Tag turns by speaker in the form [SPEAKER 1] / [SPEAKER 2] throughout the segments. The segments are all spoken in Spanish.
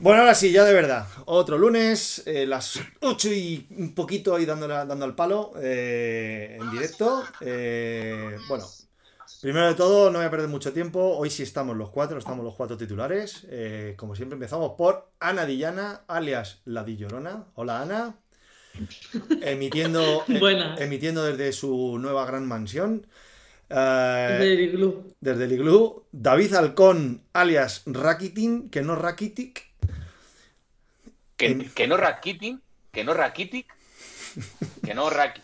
[SPEAKER 1] Bueno, ahora sí, ya de verdad. Otro lunes, eh, las 8 y un poquito ahí dando, dando al palo eh, en directo. Eh, bueno, primero de todo, no voy a perder mucho tiempo. Hoy sí estamos los cuatro, estamos los cuatro titulares. Como siempre, empezamos por Ana Dillana, alias La Dillorona. Hola, Ana. Emitiendo,
[SPEAKER 2] Buenas.
[SPEAKER 1] emitiendo desde su nueva gran mansión. Eh,
[SPEAKER 2] Desde el iglú.
[SPEAKER 1] desde el iglú, David Halcón, alias Rakitin, que no Rakitic.
[SPEAKER 3] Que, no Rakitin, que no Rakitic, que no Rak,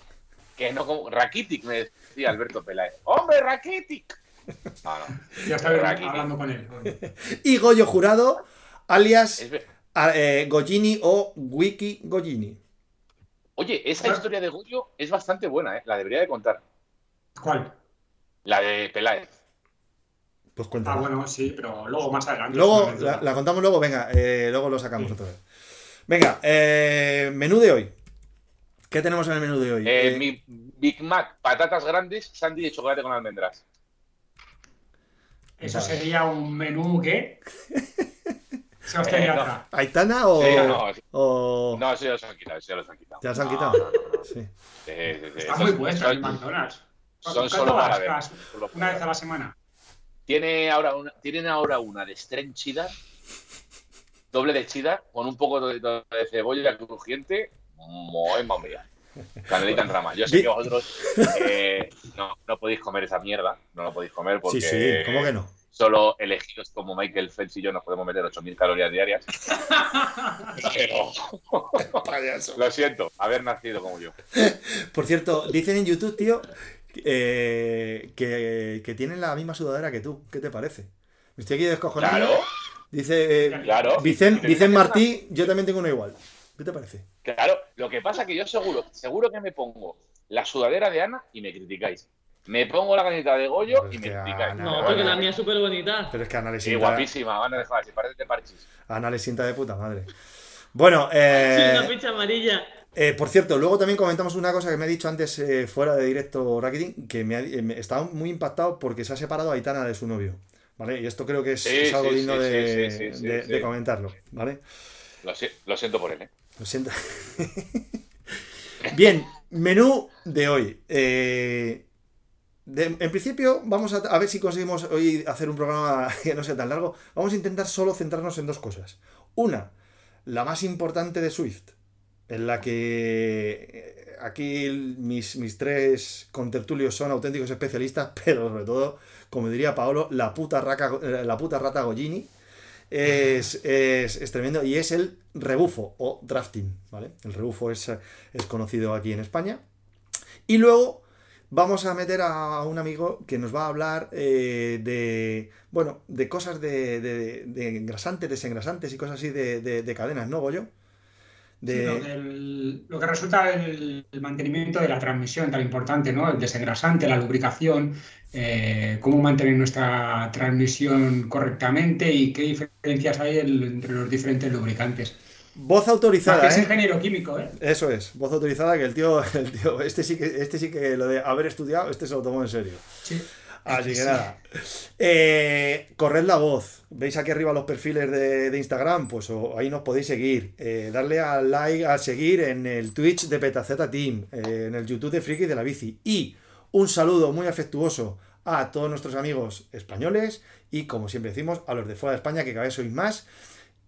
[SPEAKER 3] que no como- Rakitic, me decía Alberto Peláez. ¡Hombre, Rakitic! No, no.
[SPEAKER 4] Ya estaba
[SPEAKER 3] Rakitic.
[SPEAKER 4] hablando con él.
[SPEAKER 1] Y Goyo Jurado, alias eh, Gojini o Wiki Gojini.
[SPEAKER 3] Oye, esa
[SPEAKER 4] Ah.
[SPEAKER 3] historia de Goyo es bastante buena, ¿eh? La debería de contar.
[SPEAKER 4] ¿Cuál?
[SPEAKER 3] La de Peláez.
[SPEAKER 1] Pues
[SPEAKER 4] Ah,
[SPEAKER 1] cuéntame.
[SPEAKER 4] bueno, sí, pero luego más adelante.
[SPEAKER 1] luego, la, la contamos luego, venga, eh, luego lo sacamos
[SPEAKER 4] Sí.
[SPEAKER 1] otra vez. Venga, eh, menú de hoy. ¿Qué tenemos en el menú de hoy?
[SPEAKER 3] Eh,
[SPEAKER 1] Eh,
[SPEAKER 3] mi Big Mac, patatas grandes, sándwich de chocolate con almendras.
[SPEAKER 4] Eso
[SPEAKER 1] Vale.
[SPEAKER 4] sería un menú que. Sebastián
[SPEAKER 3] Eh, no.
[SPEAKER 1] ¿Aitana o.?
[SPEAKER 3] Sí, no, sí.
[SPEAKER 1] o-
[SPEAKER 3] No, eso ya los han quitado, eso ya los han quitado.
[SPEAKER 1] ¿Ya los han
[SPEAKER 3] No,
[SPEAKER 1] quitado?
[SPEAKER 3] no, no, no.
[SPEAKER 1] Sí.
[SPEAKER 4] Está muy
[SPEAKER 3] es-
[SPEAKER 4] puesto
[SPEAKER 3] son-
[SPEAKER 4] en McDonald's.
[SPEAKER 3] Son
[SPEAKER 4] ¿Cuánto
[SPEAKER 3] solo para ver.
[SPEAKER 4] Una vez a la semana.
[SPEAKER 3] Tiene ahora una, tienen ahora una de stren cheddar, doble de cheddar, con un poco de, de cebolla crujiente. Muy mía. Canelita en rama. Yo sé que vosotros eh, no, no podéis comer esa mierda, no lo podéis comer porque
[SPEAKER 1] Sí, sí, ¿cómo que no?
[SPEAKER 3] solo elegidos como Michael Phelps y yo nos podemos meter 8.000 calorías diarias. Pero lo siento, haber nacido como yo.
[SPEAKER 1] Por cierto, dicen en YouTube, tío, eh, que, que tienen la misma sudadera que tú. ¿Qué te parece? Me estoy aquí descojonando.
[SPEAKER 3] Claro,
[SPEAKER 1] Dice eh,
[SPEAKER 3] claro.
[SPEAKER 1] Vicen,
[SPEAKER 3] Y
[SPEAKER 1] Vicen
[SPEAKER 3] tenía
[SPEAKER 1] Martí, yo también tengo uno igual. ¿Qué te parece?
[SPEAKER 3] Claro, lo que pasa es que yo seguro, seguro que me pongo la sudadera de Ana y me criticáis. Me pongo la camiseta de Goyo
[SPEAKER 1] Pero
[SPEAKER 3] y me criticáis.
[SPEAKER 1] Ana-
[SPEAKER 2] No, porque la mía es súper bonita.
[SPEAKER 1] Pero es que a Ana le
[SPEAKER 3] Sí,
[SPEAKER 1] sienta,
[SPEAKER 3] guapísima, Ana de si parece de parchis.
[SPEAKER 1] a Ana le sienta de puta madre. Bueno,
[SPEAKER 2] Sí,
[SPEAKER 1] eh,
[SPEAKER 2] una ficha amarilla.
[SPEAKER 1] eh, por cierto, luego también comentamos una cosa que me ha dicho antes eh, fuera de directo Rakitin, que me ha, eh, me- estaba muy impactado porque se ha separado Aitana de su novio. ¿Vale? Y esto creo que es,
[SPEAKER 3] Sí,
[SPEAKER 1] es algo
[SPEAKER 3] sí,
[SPEAKER 1] digno de, comentarlo. ¿Vale?
[SPEAKER 3] Lo, si- lo siento por él, ¿eh?
[SPEAKER 1] Lo siento. Bien, menú de hoy. Eh, de- en principio, vamos a, a ver si conseguimos hoy hacer un programa que no sea tan largo. Vamos a intentar solo centrarnos en dos cosas. Una, la más importante de Swift, en la que eh, aquí mis, mis tres contertulios son auténticos especialistas, pero sobre todo, como diría Paolo, la puta, eh, la puta rata Gollini. Es, es- tremendo y es el rebufo o drafting, ¿vale? El rebufo es, es conocido aquí en España. Y luego vamos a meter a un amigo que nos va a hablar eh, de, bueno, de cosas de, de- engrasantes, desengrasantes y cosas así de, de- de cadenas, ¿no, Goyo? De...
[SPEAKER 4] lo, que el- lo que resulta el, el mantenimiento de la transmisión tan importante, ¿no? El desengrasante, la lubricación, eh, cómo mantener nuestra transmisión correctamente y qué diferencias hay el- entre los diferentes lubricantes.
[SPEAKER 1] Voz
[SPEAKER 4] Más que
[SPEAKER 1] autorizada,
[SPEAKER 4] es
[SPEAKER 1] ¿eh?
[SPEAKER 4] ingeniero químico, ¿eh?
[SPEAKER 1] Eso es, voz autorizada que el tío, el tío, este sí que, este sí que lo de haber estudiado, este se lo tomó en serio.
[SPEAKER 4] Sí.
[SPEAKER 1] Así que nada. Eh, corred la voz. ¿Veis aquí arriba los perfiles de, de Instagram? Pues o- ahí nos podéis seguir. Eh, darle al like, a seguir en el Twitch de Petaceta Team, eh, en el YouTube de Friki de la Bici. Y un saludo muy afectuoso a todos nuestros amigos españoles y, como siempre decimos, a los de fuera de España, que cada vez sois más.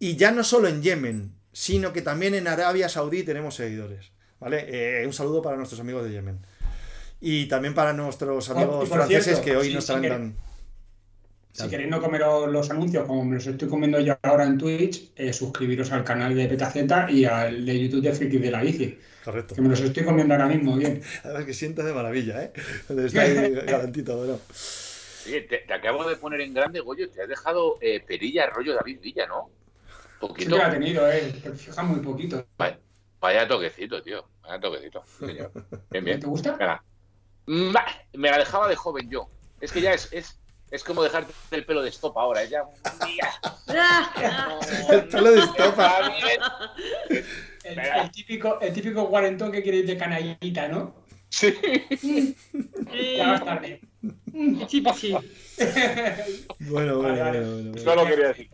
[SPEAKER 1] Y ya no solo en Yemen, sino que también en Arabia Saudí tenemos seguidores. ¿Vale? Un saludo para nuestros amigos de Yemen. Y también para nuestros amigos
[SPEAKER 4] y por
[SPEAKER 1] franceses
[SPEAKER 4] cierto,
[SPEAKER 1] que hoy
[SPEAKER 4] sí,
[SPEAKER 1] nos
[SPEAKER 4] sí
[SPEAKER 1] traen
[SPEAKER 4] que-
[SPEAKER 1] tan...
[SPEAKER 4] Si queréis no comeros los anuncios como me los estoy comiendo yo ahora en Twitch, eh, suscribiros al canal de Petaceta y al de YouTube de Friki de la Bici,
[SPEAKER 1] Correcto.
[SPEAKER 4] que me los estoy comiendo ahora mismo bien.
[SPEAKER 1] Además que sientas de maravilla, ¿eh? Está ahí galantito, bueno.
[SPEAKER 3] Oye, te, te acabo de poner en grande, Goyo, te has dejado eh, perilla rollo David Villa, ¿no?
[SPEAKER 4] Sí
[SPEAKER 3] Poquito.
[SPEAKER 4] la ha tenido, eh, pero fija muy poquito.
[SPEAKER 3] Vaya, vaya toquecito, tío. Vaya toquecito. Sí, señor. Bien, bien.
[SPEAKER 4] ¿Te gusta?
[SPEAKER 3] Venga. Mm, bah, Me la dejaba de joven yo. Es que ya es, es, es como dejarte el pelo de estopa ahora. Es ya.
[SPEAKER 1] El pelo de estopa.
[SPEAKER 4] El, el típico, el típico cuarentón que quiere ir de canallita, ¿no?
[SPEAKER 3] Sí.
[SPEAKER 4] Ya más tarde.
[SPEAKER 2] Pichi, pichi.
[SPEAKER 1] Bueno, bueno,
[SPEAKER 4] Vale, vale.
[SPEAKER 1] bueno, bueno,
[SPEAKER 3] Eso
[SPEAKER 1] bueno.
[SPEAKER 3] lo quería decir.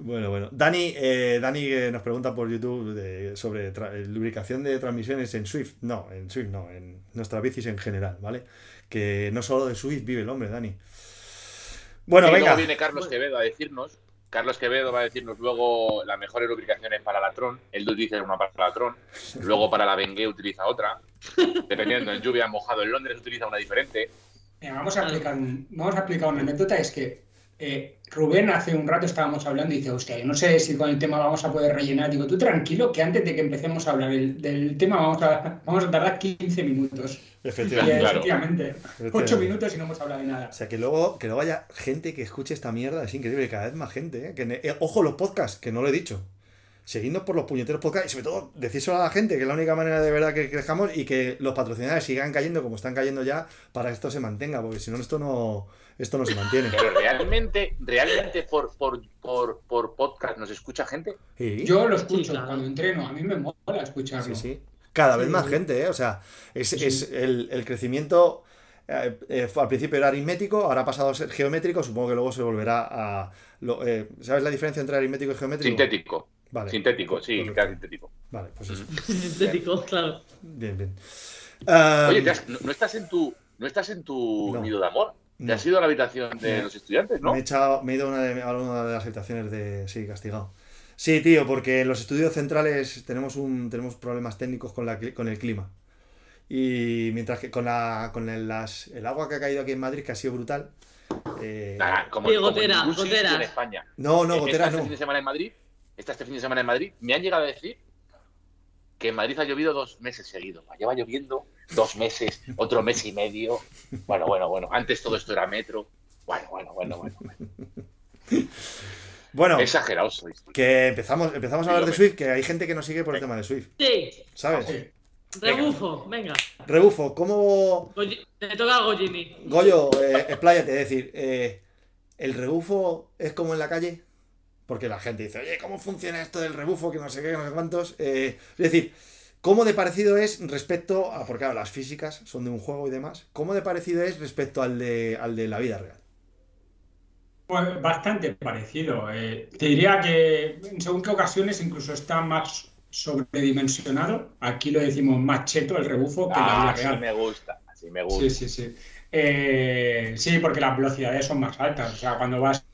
[SPEAKER 1] Bueno, bueno. Dani, eh, Dani eh, nos pregunta por YouTube de- sobre eh, lubricación de transmisiones en Swift. No, en Swift no, en nuestras bicis en general, ¿vale? Que no solo de Swift vive el hombre, Dani. Bueno,
[SPEAKER 3] y
[SPEAKER 1] venga.
[SPEAKER 3] luego viene Carlos Quevedo a decirnos, Carlos Quevedo va a decirnos luego las mejores lubricaciones para la Tron. Él utiliza una para la Tron, luego para la Bengue utiliza otra. Dependiendo, en lluvia mojado en Londres utiliza una diferente.
[SPEAKER 4] Mira, vamos, a aplicar vamos a aplicar una anécdota, es que eh, Rubén hace un rato estábamos hablando y dice, hostia, yo no sé si con el tema vamos a poder rellenar. Digo, tú tranquilo, que antes de que empecemos a hablar del, del tema vamos a, vamos a tardar 15 minutos.
[SPEAKER 1] Efectivamente.
[SPEAKER 3] Claro.
[SPEAKER 4] efectivamente, 8
[SPEAKER 1] Efectivamente.
[SPEAKER 4] minutos y no hemos hablado de nada.
[SPEAKER 1] O sea, que luego, que luego haya gente que escuche esta mierda, es increíble, cada vez más gente, ¿eh? Que eh, ojo los podcasts, que no lo he dicho. Seguidnos por los puñeteros podcasts y sobre todo decírselo a la gente, que es la única manera de verdad que crezcamos y que los patrocinadores sigan cayendo como están cayendo ya para que esto se mantenga, porque si no esto no esto no se mantiene.
[SPEAKER 3] Pero realmente, realmente por, por, por, por podcast nos escucha gente.
[SPEAKER 1] Sí,
[SPEAKER 4] Yo lo escucho
[SPEAKER 2] Sí, claro.
[SPEAKER 4] cuando entreno, a mí me mola escucharlo.
[SPEAKER 1] sí, sí. Cada vez
[SPEAKER 4] Sí.
[SPEAKER 1] más gente, ¿eh? O sea, es, es el, el crecimiento eh, eh, al principio era aritmético, ahora ha pasado a ser geométrico, supongo que luego se volverá a... lo- eh, ¿Sabes la diferencia entre aritmético y geométrico?
[SPEAKER 3] Sintético.
[SPEAKER 1] Vale.
[SPEAKER 3] Sintético, sí,
[SPEAKER 1] Correcto.
[SPEAKER 3] claro, sintético.
[SPEAKER 1] Vale, pues eso.
[SPEAKER 2] Sintético, claro.
[SPEAKER 1] Bien, bien.
[SPEAKER 3] Oye, ¿te has- no, no estás en tu, no estás en tu
[SPEAKER 1] No.
[SPEAKER 3] nido de amor. Te
[SPEAKER 1] No.
[SPEAKER 3] has ido a la habitación de
[SPEAKER 1] No.
[SPEAKER 3] los estudiantes, ¿no?
[SPEAKER 1] me, he echado, me he ido a una de, a una de las habitaciones de... Sí, castigado. Sí, tío, porque en los estudios centrales tenemos un tenemos problemas técnicos con, la, con el clima. Y mientras que con, la, con el, las- el agua que ha caído aquí en Madrid, que ha sido brutal. eh,
[SPEAKER 3] Nada, como,
[SPEAKER 2] Sí,
[SPEAKER 3] como en
[SPEAKER 2] gotera, goteras.
[SPEAKER 3] en España.
[SPEAKER 1] no, no,
[SPEAKER 3] Eh,
[SPEAKER 1] gotera
[SPEAKER 3] esta
[SPEAKER 1] no.
[SPEAKER 3] Este fin de semana en Madrid, esta este fin de semana en Madrid, me han llegado a decir que en Madrid ha llovido dos meses seguidos. Lleva lloviendo dos meses, otro mes y medio. Bueno, bueno, bueno. Antes todo esto era metro. Bueno, bueno, bueno, bueno.
[SPEAKER 1] Bueno,
[SPEAKER 3] Exagerados sois. tío.
[SPEAKER 1] que empezamos, empezamos a hablar de Swift, que hay gente que nos sigue por el tema de Swift,
[SPEAKER 2] Sí,
[SPEAKER 1] ¿sabes?
[SPEAKER 4] Sí.
[SPEAKER 2] rebufo, venga.
[SPEAKER 1] Rebufo, ¿cómo,
[SPEAKER 2] Te toca a Gojini.
[SPEAKER 1] Goyo, eh, expláyate, es decir, eh, ¿el rebufo es como en la calle? Porque la gente dice, oye, ¿cómo funciona esto del rebufo? Que no sé qué, que no sé cuántos. Eh, es decir, ¿cómo de parecido es respecto a, porque claro, las físicas son de un juego y demás, ¿cómo de parecido es respecto al de, al de la vida real?
[SPEAKER 4] Pues bastante parecido. eh. te diría que según qué ocasiones incluso está más sobredimensionado. Aquí lo decimos más cheto el rebufo que la
[SPEAKER 3] Ah,
[SPEAKER 4] vida
[SPEAKER 3] así
[SPEAKER 4] real.
[SPEAKER 3] me gusta. Así me gusta.
[SPEAKER 4] Sí, sí, sí. Eh, sí, porque las velocidades son más altas. O sea, cuando vas.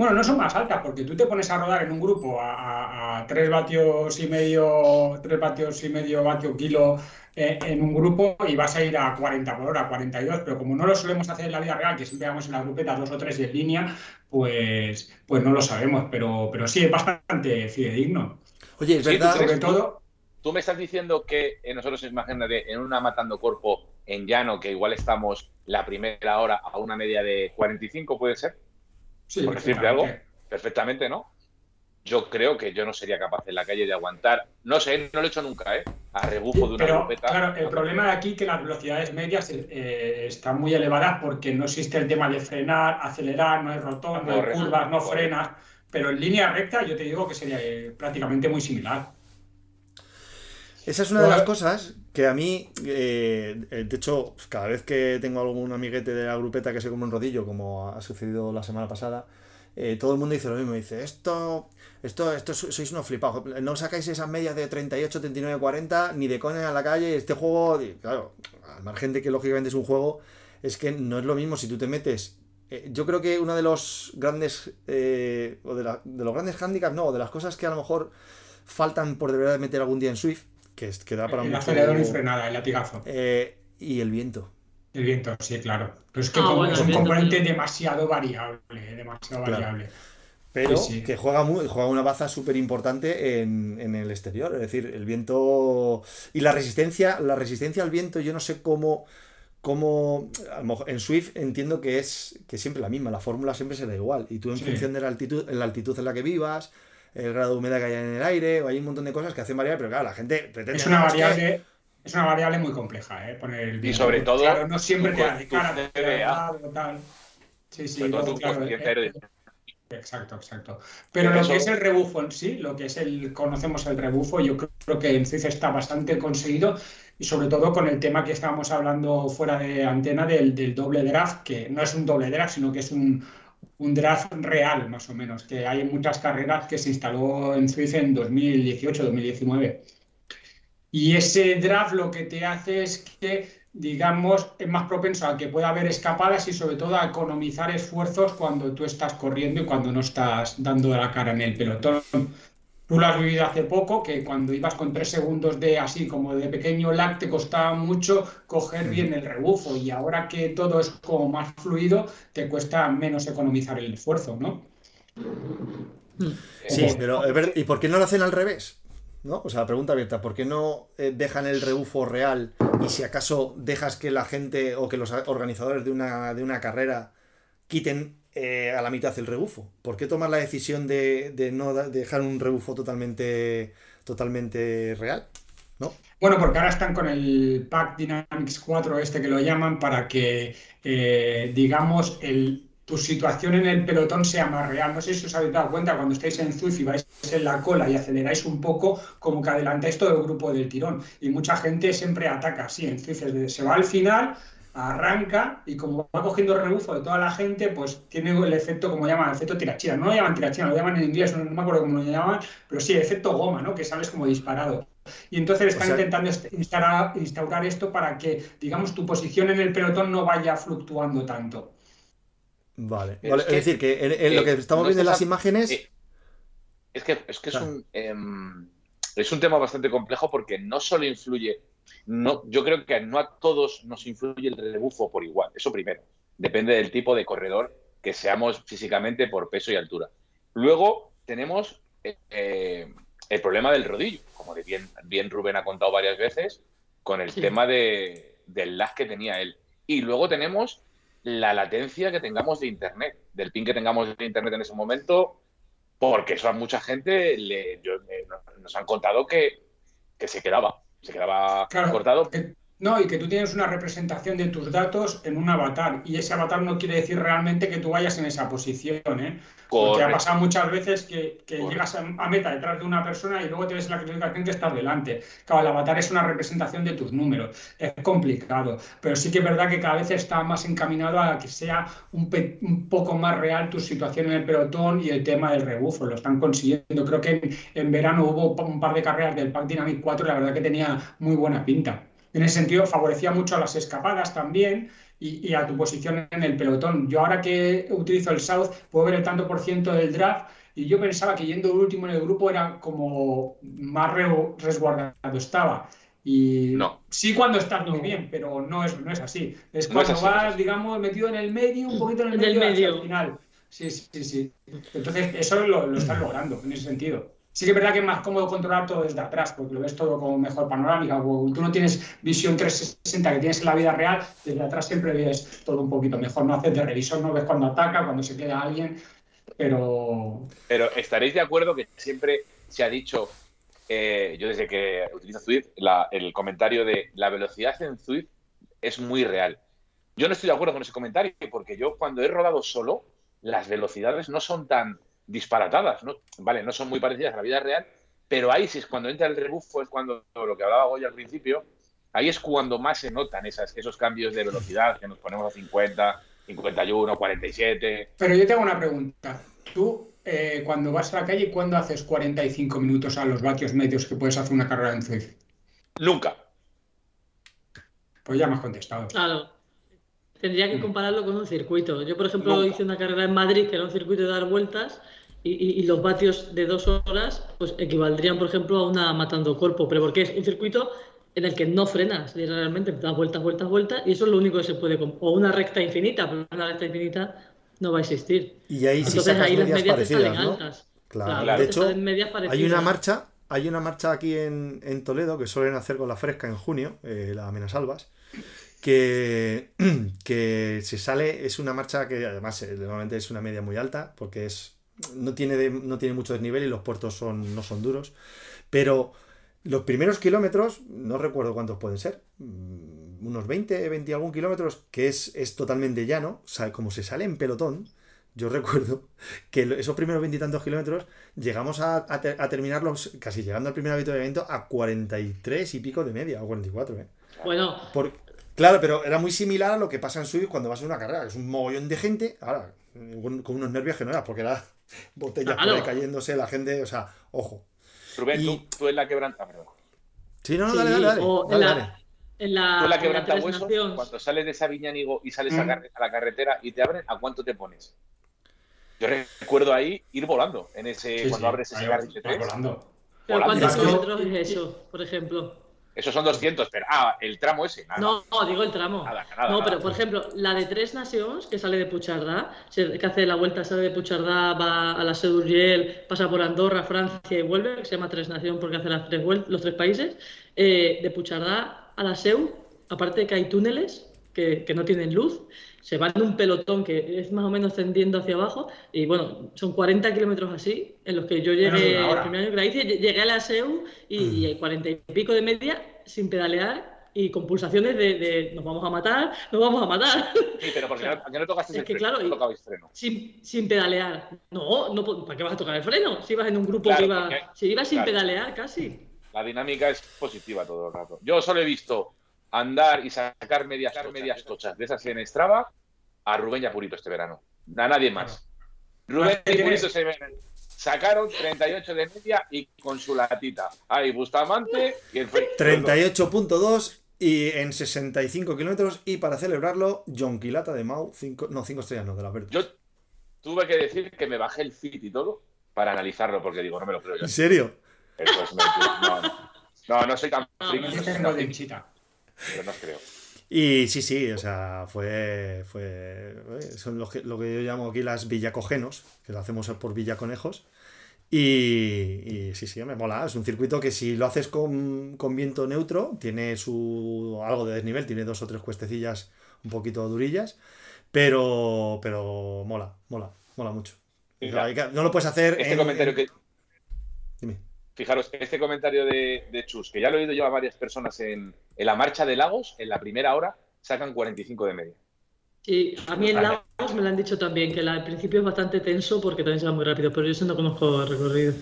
[SPEAKER 4] Bueno, no son más altas, porque tú te pones a rodar en un grupo a, a, 3 vatios y medio, 3 vatios y medio vatio kilo eh, en un grupo y vas a ir a 40 por hora, 42, pero como no lo solemos hacer en la vida real, que siempre vamos en la grupeta dos o tres y en línea, pues, pues no lo sabemos, pero, pero sí, es bastante fidedigno.
[SPEAKER 1] Oye, es
[SPEAKER 3] Sí,
[SPEAKER 1] verdad.
[SPEAKER 3] ¿tú
[SPEAKER 4] Sobre todo,
[SPEAKER 3] Tú me estás diciendo que eh, nosotros, imagínate, en una matando cuerpo en llano, que igual estamos la primera hora a una media de 45, ¿puede ser?
[SPEAKER 4] Sí,
[SPEAKER 3] por decirte algo.
[SPEAKER 4] perfectamente.
[SPEAKER 3] Perfectamente, ¿no? Yo creo que yo no sería capaz en la calle de aguantar. No sé, no lo he hecho nunca, ¿eh? A rebufo de una
[SPEAKER 4] Pero
[SPEAKER 3] grupeta.
[SPEAKER 4] claro, el problema de aquí es que las velocidades medias eh, están muy elevadas porque no existe el tema de frenar, acelerar, no hay rotón, no hay
[SPEAKER 3] Correcto.
[SPEAKER 4] curvas, no
[SPEAKER 3] Correcto.
[SPEAKER 4] frenas. Pero en línea recta yo te digo que sería eh, prácticamente muy similar.
[SPEAKER 1] Esa es una de las cosas que a mí, eh, eh, de hecho, cada vez que tengo algún amiguete de la grupeta que se come un rodillo, como ha sucedido la semana pasada, eh, todo el mundo dice lo mismo. Dice, esto, esto, esto so- sois unos flipados. No sacáis esas medias de 38, 39, 40, ni de coña a la calle. Este juego, claro, al margen de que lógicamente es un juego, es que no es lo mismo si tú te metes. eh, yo creo que uno de los grandes, o de, los grandes handicaps, no, de las cosas que a lo mejor faltan por deber de meter algún día en Swift, que, es, que da para
[SPEAKER 4] el
[SPEAKER 1] mucho-
[SPEAKER 4] acelerador y frenada, el latigazo.
[SPEAKER 1] eh, y el viento.
[SPEAKER 4] El viento, sí, claro. Pero es que
[SPEAKER 2] Ah,
[SPEAKER 4] como
[SPEAKER 2] bueno,
[SPEAKER 4] es un
[SPEAKER 2] viento,
[SPEAKER 4] componente demasiado variable, demasiado
[SPEAKER 1] Claro.
[SPEAKER 4] variable.
[SPEAKER 1] Pero
[SPEAKER 4] Sí, sí.
[SPEAKER 1] que juega, muy, juega una baza súper importante en, en el exterior. Es decir, el viento. Y la resistencia, la resistencia al viento, yo no sé cómo. cómo a lo mejor en Swift entiendo que es que siempre la misma, la fórmula siempre será igual. Y tú en
[SPEAKER 4] Sí.
[SPEAKER 1] función de la altitud, en la altitud en la que vivas, el grado de humedad que haya en el aire, o hay un montón de cosas que hacen variar, pero claro, la gente pretende.
[SPEAKER 4] Es una variable, es una variable muy compleja, ¿eh? Poner el viento.
[SPEAKER 3] sobre todo,
[SPEAKER 4] Claro, no siempre te cara, tal. Sí, sí,
[SPEAKER 3] todo
[SPEAKER 4] claro, eh. Exacto, exacto. Pero lo que es el rebufo en sí, lo que es el, conocemos el rebufo, yo creo que en CIF está bastante conseguido y sobre todo con el tema que estábamos hablando fuera de antena del, del doble draft, que no es un doble draft, sino que es un, un draft real, más o menos, que hay muchas carreras que se instaló en Suiza en 2018-2019. Y ese draft lo que te hace es que, digamos, es más propenso a que pueda haber escapadas y sobre todo a economizar esfuerzos cuando tú estás corriendo y cuando no estás dando la cara en el pelotón. Tú lo has vivido hace poco, que cuando ibas con tres segundos de así como de pequeño lag te costaba mucho coger bien el rebufo y ahora que todo es como más fluido te cuesta menos economizar el esfuerzo, ¿no?
[SPEAKER 1] Sí, pero ¿y por qué no lo hacen al revés? ¿No? O sea, pregunta abierta, ¿por qué no eh, dejan el rebufo real y si acaso dejas que la gente o que los organizadores de una, de una carrera quiten eh, a la mitad el rebufo. ¿Por qué tomar la decisión de, no dejar un rebufo totalmente, totalmente real? ¿No?
[SPEAKER 4] Bueno, porque ahora están con el Pack Dynamics 4, este que lo llaman, para que, eh, digamos, el, tu situación en el pelotón sea más real. No sé si os habéis dado cuenta cuando estáis en Zwift y vais en la cola y aceleráis un poco, como que adelantáis todo el grupo del tirón. Y mucha gente siempre ataca así en Zwift, se va al final, arranca y como va cogiendo el rebufo de toda la gente, pues tiene el efecto, como llaman, el efecto tirachina. No lo llaman tirachina, lo llaman en inglés, no, me acuerdo cómo lo llaman, pero sí, efecto goma, ¿no? Que sales como disparado. Y entonces están intentando instaurar, instaurar, esto para que, digamos, tu posición en el pelotón no vaya fluctuando tanto.
[SPEAKER 1] Vale, es, decir, que en, lo que estamos viendo en las imágenes...
[SPEAKER 3] Eh, es que, es, que es, un, em, es un tema bastante complejo porque no solo influye no, yo creo que no a todos nos influye el rebufo por igual. Eso primero. Depende del tipo de corredor que seamos físicamente por peso y altura. Luego tenemos eh, el problema del rodillo, como de bien, bien Rubén ha contado varias veces, con el tema de, del lag que tenía él. Y luego tenemos la latencia que tengamos de Internet, del pin que tengamos de Internet en ese momento, porque eso a mucha gente le, nos han contado que, que se quedaba se quedaba cortado.
[SPEAKER 4] no, y que tú tienes una representación de tus datos en un avatar. Y ese avatar no quiere decir realmente que tú vayas en esa posición. ¿eh? Porque ha pasado muchas veces que, llegas a, meta detrás de una persona y luego te ves la clasificación que estás delante. Claro, el avatar es una representación de tus números. Es complicado. Pero sí que es verdad que cada vez está más encaminado a que sea un, poco más real tu situación en el pelotón y el tema del rebufo. Lo están consiguiendo. Creo que en, verano hubo un par de carreras del Pack Dynamic 4 y la verdad que tenía muy buena pinta. En ese sentido, favorecía mucho a las escapadas también y, a tu posición en el pelotón. Yo ahora que utilizo el South puedo ver el tanto por ciento del draft y yo pensaba que yendo último en el grupo era como más resguardado estaba. Y
[SPEAKER 3] no.
[SPEAKER 4] sí cuando estás muy bien, pero no es, no es así. Es cuando vas, digamos, metido en el medio, un poquito en el medio, medio. al final. Sí, sí, sí. Entonces eso lo, lo estás logrando en ese sentido. Sí que es verdad que es más cómodo controlar todo desde atrás, porque lo ves todo como mejor panorámica. tú no tienes visión 360 que tienes en la vida real, desde atrás siempre ves todo un poquito mejor. No haces de revisor, no ves cuando ataca, cuando se queda alguien, pero...
[SPEAKER 3] Pero estaréis de acuerdo que siempre se ha dicho, eh, yo desde que utilizo Zwift, el comentario de la velocidad en Zwift es muy real. Yo no estoy de acuerdo con ese comentario, porque yo cuando he rodado solo, las velocidades no son tan disparatadas, ¿no? Vale, no son muy parecidas a la vida real, pero ahí sí es cuando entra el rebufo, es cuando lo que hablaba Goya al principio, ahí es cuando más se notan esas, esos cambios de velocidad, que nos ponemos a 50, 51, 47.
[SPEAKER 4] Pero yo tengo una pregunta. Tú, eh, cuando vas a la calle, ¿cuándo haces 45 minutos a los vatios medios que puedes hacer una carrera en Zwift?
[SPEAKER 3] Nunca.
[SPEAKER 4] Pues ya me has contestado.
[SPEAKER 2] Claro. Tendría que mm. compararlo con un circuito. Yo, por ejemplo, hice una carrera en Madrid que era un circuito de dar vueltas y, los vatios de dos horas pues equivaldrían, por ejemplo, a una matando cuerpo, pero porque es un circuito en el que no frenas, realmente das vueltas, vueltas, vueltas, y eso es lo único que se puede... O una recta infinita, pero una recta infinita no va a existir.
[SPEAKER 1] Y ahí sí Entonces ahí las medias parecidas, ¿no? altas. Claro. de hecho, hay una marcha, hay una marcha aquí en, en, Toledo que suelen hacer con la fresca en junio, eh, la Amenasalvas, que, que se sale, es una marcha que además eh, normalmente es una media muy alta, porque es no tiene, no tiene mucho desnivel y los puertos son, no son duros. Pero los primeros kilómetros, no recuerdo cuántos pueden ser, mm, unos 20, 20 algún kilómetros, que es, es totalmente llano, como se sale en pelotón, yo recuerdo que esos primeros veintitantos kilómetros llegamos a, a, terminarlos, casi llegando al primer evento a 43 y pico de media, o 44, ¿eh?
[SPEAKER 2] Bueno,
[SPEAKER 1] Por, Claro, pero era muy similar a lo que pasa en Swift cuando vas en una carrera, que es un mogollón de gente, ahora, con, con unos nervios que no era, porque era botellas por ahí
[SPEAKER 2] Claro.
[SPEAKER 1] cayéndose, la gente, o sea, ojo.
[SPEAKER 3] Rubén,
[SPEAKER 1] Y-
[SPEAKER 3] tú, tú en la quebranta, perdón.
[SPEAKER 1] Sí, no, no,
[SPEAKER 2] Sí,
[SPEAKER 1] dale, dale, dale.
[SPEAKER 2] o en
[SPEAKER 1] Dale,
[SPEAKER 2] la-
[SPEAKER 1] dale.
[SPEAKER 2] En la,
[SPEAKER 3] Tú en la
[SPEAKER 2] en
[SPEAKER 3] quebranta
[SPEAKER 2] Tres
[SPEAKER 3] huesos, cuando sales de Sabiñánigo y sales a,
[SPEAKER 4] Mm.
[SPEAKER 3] a la carretera y te abren, ¿a cuánto te pones? Yo recuerdo ahí ir volando en ese,
[SPEAKER 4] Sí,
[SPEAKER 3] cuando
[SPEAKER 4] sí,
[SPEAKER 3] abres ese
[SPEAKER 4] vas volando.
[SPEAKER 2] ¿Pero
[SPEAKER 3] volando.
[SPEAKER 2] cuántos kilómetros es eso, por ejemplo?
[SPEAKER 3] Esos son 200, pero ah, el tramo ese, nada.
[SPEAKER 2] No, no, digo el tramo.
[SPEAKER 3] Nada, nada,
[SPEAKER 2] no,
[SPEAKER 3] nada.
[SPEAKER 2] pero por ejemplo, la de Tres Naciones, que sale de Puchardá, que hace la vuelta, sale de Puchardá, va a la Seu d'Urgell, pasa por Andorra, Francia y vuelve, que se llama Tres Naciones porque hace las tres los tres países. Eh, de Puchardá a la Seu, aparte de que hay túneles que, que no tienen luz, se va en un pelotón que es más o menos tendiendo hacia abajo, y bueno, son 40 kilómetros así, en los que yo llegué,
[SPEAKER 4] una
[SPEAKER 2] el primer año que la hice, lle- llegué a la SEU y, y 40 y pico de media sin pedalear y con pulsaciones de, de nos vamos a matar, nos vamos a matar,
[SPEAKER 3] Sí, pero porque no, porque no tocaste el
[SPEAKER 2] que
[SPEAKER 3] freno,
[SPEAKER 2] claro,
[SPEAKER 3] no freno.
[SPEAKER 2] sin, sin pedalear. No, no, ¿para qué vas a tocar el freno? Si ibas en un grupo
[SPEAKER 3] Claro,
[SPEAKER 2] que iba,
[SPEAKER 3] porque-
[SPEAKER 2] si ibas sin
[SPEAKER 3] claro.
[SPEAKER 2] pedalear casi.
[SPEAKER 3] La dinámica es positiva todo el rato. Yo solo he visto andar y sacar medias, medias tochas de esas en Strava a Rubén y a Purito este verano. A nadie más. Rubén
[SPEAKER 4] ¿Qué
[SPEAKER 3] y
[SPEAKER 4] tienes?
[SPEAKER 3] Purito se ven. Sacaron 38 de media y con su latita. Ahí Bustamante y el Free.
[SPEAKER 1] 38.2 y en 65 kilómetros. Y para celebrarlo, John Quilata de Mau, cinco, no, 5 estrellas, no, de la verde.
[SPEAKER 3] Yo tuve que decir que me bajé el fit y todo para analizarlo, porque digo, no me lo creo yo.
[SPEAKER 1] ¿En serio?
[SPEAKER 3] Me- no, no. no, no soy tan
[SPEAKER 2] No,
[SPEAKER 3] friki, no pero no creo.
[SPEAKER 1] Y sí, sí, o sea, fue. fue eh, son lo que, lo que yo llamo aquí las villacogenos, que lo hacemos por villaconejos. Y, y sí, sí, me mola. Es un circuito que si lo haces con, con viento neutro, tiene su algo de desnivel, tiene dos o tres cuestecillas un poquito durillas, pero, pero mola, mola, mola mucho. No lo puedes hacer.
[SPEAKER 3] Este
[SPEAKER 1] en-
[SPEAKER 3] comentario
[SPEAKER 1] en-
[SPEAKER 3] que,
[SPEAKER 1] Dime.
[SPEAKER 3] Fijaros, este comentario de, de Chus, que ya lo he oído yo a varias personas en, en la marcha de Lagos, en la primera hora sacan 45 de media.
[SPEAKER 2] Sí, a mí en. Lagos me lo han dicho también, que la- al principio es bastante tenso porque también se va muy rápido, pero yo eso no conozco el recorrido.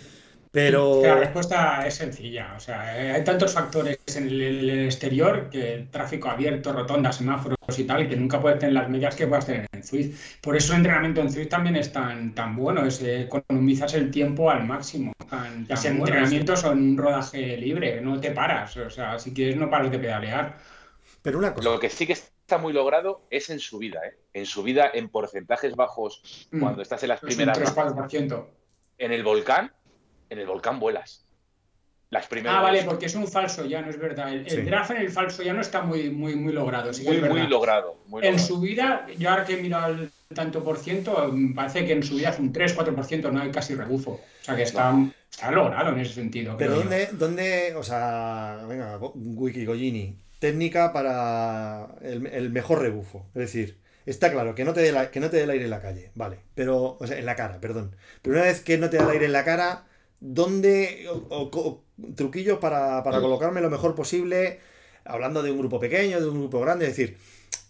[SPEAKER 1] Pero.
[SPEAKER 4] La respuesta es sencilla. O sea, eh, hay tantos factores en el, el exterior que tráfico abierto, rotondas, semáforos y tal, que nunca puedes tener las medias que puedas tener en Zwift. Por eso el entrenamiento en Zwift también es tan, tan bueno, es eh, economizas el tiempo al máximo. Tan-
[SPEAKER 2] Tan
[SPEAKER 4] Ese
[SPEAKER 2] bueno,
[SPEAKER 4] entrenamiento son un rodaje libre, no te paras. O sea, si quieres no paras de pedalear.
[SPEAKER 1] Pero una cosa.
[SPEAKER 3] Lo que sí que está muy logrado es en subida, ¿eh? En subida, en porcentajes bajos,
[SPEAKER 4] Mm.
[SPEAKER 3] cuando estás en las
[SPEAKER 4] Es un
[SPEAKER 3] primeras
[SPEAKER 4] 3-4%.
[SPEAKER 3] en el volcán, en el volcán vuelas. Las primeras
[SPEAKER 4] Ah, vale, porque es un falso ya, no es verdad. El, draft en el falso ya no está muy, muy, muy logrado. sí
[SPEAKER 3] muy, muy logrado. Muy
[SPEAKER 4] En
[SPEAKER 3] logrado.
[SPEAKER 4] subida, yo ahora que he mirado el tanto por ciento, me parece que en subida es un 3-4%, no hay casi rebufo. O sea que está, está logrado en ese sentido.
[SPEAKER 1] Pero. ¿dónde, dónde, o sea, venga, Wiki Gollini, técnica para el, el mejor rebufo. Es decir, está claro que no te dé que no te dé el aire en la calle, vale, pero, o sea, en la cara, perdón. Pero una vez que no te da el aire en la cara, ¿dónde, o, o- o- truquillos para, para colocarme lo mejor posible, hablando de un grupo pequeño, de un grupo grande, es decir,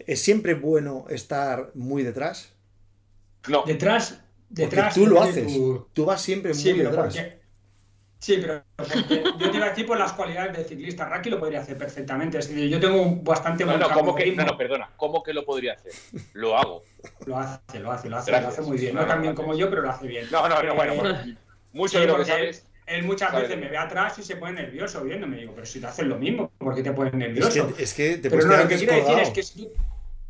[SPEAKER 1] ¿es siempre bueno estar muy detrás?
[SPEAKER 3] No,
[SPEAKER 4] Detrás,
[SPEAKER 1] Porque
[SPEAKER 4] detrás.
[SPEAKER 1] tú lo haces,
[SPEAKER 4] tu-
[SPEAKER 1] tú vas siempre muy
[SPEAKER 4] Sí, pero
[SPEAKER 1] detrás.
[SPEAKER 4] porque- Sí, pero porque yo te iba a decir por las cualidades del ciclista. Raki lo podría hacer perfectamente. Es decir, yo tengo bastante
[SPEAKER 3] no,
[SPEAKER 4] buen
[SPEAKER 3] no, ¿cómo que, no, no, perdona, ¿cómo que lo podría hacer? Lo hago.
[SPEAKER 4] Lo hace, lo hace, lo hace,
[SPEAKER 3] Gracias.
[SPEAKER 4] lo hace muy bien.
[SPEAKER 3] No,
[SPEAKER 4] No, tan bien como yo, pero lo hace bien.
[SPEAKER 3] No, no, no, bueno,
[SPEAKER 4] Eh,
[SPEAKER 3] bueno. Mucho
[SPEAKER 4] Sí,
[SPEAKER 3] de lo que
[SPEAKER 4] porque
[SPEAKER 3] sabes.
[SPEAKER 4] Él muchas
[SPEAKER 3] Sabe
[SPEAKER 4] veces me ve atrás y se pone nervioso viéndome. Digo, pero si te haces lo mismo, ¿por qué te pones
[SPEAKER 1] Es
[SPEAKER 4] nervioso?
[SPEAKER 1] que, es que te
[SPEAKER 4] Pero
[SPEAKER 1] puedes
[SPEAKER 4] no, lo que quiero decir es que si tú,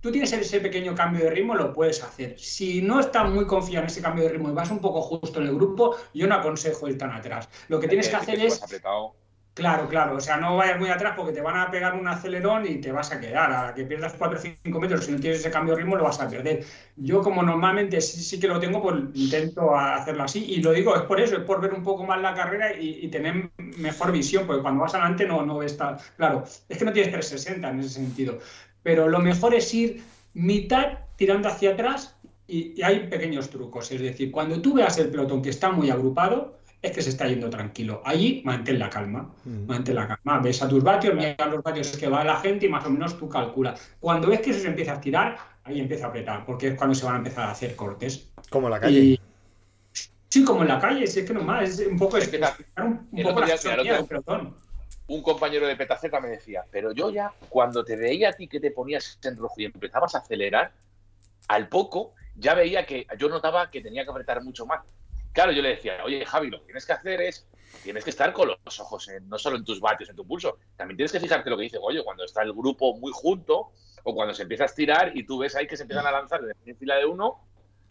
[SPEAKER 4] tú tienes ese pequeño cambio de ritmo, lo puedes hacer. Si no estás muy confiado en ese cambio de ritmo y vas un poco justo en el grupo, yo no aconsejo ir tan atrás. Lo que tienes que hacer es
[SPEAKER 3] apretado.
[SPEAKER 4] Claro, claro, o sea, no vayas muy atrás porque te van a pegar un acelerón y te vas a quedar. A que pierdas 4 o 5 metros, si no tienes ese cambio de ritmo, lo vas a perder. Yo, como normalmente sí, sí que lo tengo, pues intento hacerlo así. Y lo digo, es por eso, es por ver un poco más la carrera y, y tener mejor visión, porque cuando vas adelante no, no ves tan. Claro, es que no tienes 360 en ese sentido. Pero lo mejor es ir mitad tirando hacia atrás y, y hay pequeños trucos. Es decir, cuando tú veas el pelotón que está muy agrupado, es que se está yendo tranquilo. Allí mantén la calma.
[SPEAKER 1] Mm.
[SPEAKER 4] Mantén la calma. Ves a tus vatios, mira los vatios que va la gente y más o menos tú calculas. Cuando ves que eso se empieza a estirar, ahí empieza a apretar, porque es cuando se van a empezar a hacer cortes.
[SPEAKER 1] Como la calle.
[SPEAKER 4] Y sí, como en la calle, si es que nomás, es un poco
[SPEAKER 3] Es que la-
[SPEAKER 4] explicar un, poco la pelotón.
[SPEAKER 3] un compañero de Petaceta me decía, pero yo ya, cuando te veía a ti que te ponías en rojo y empezabas a acelerar, al poco ya veía que yo notaba que tenía que apretar mucho más. Claro, yo le decía, oye, Javi, lo que tienes que hacer es, tienes que estar con los ojos no solo en tus vatios, en tu pulso, también tienes que fijarte lo que dice Goyo, cuando está el grupo muy junto o cuando se empieza a estirar y tú ves ahí que se empiezan a lanzar de fila de uno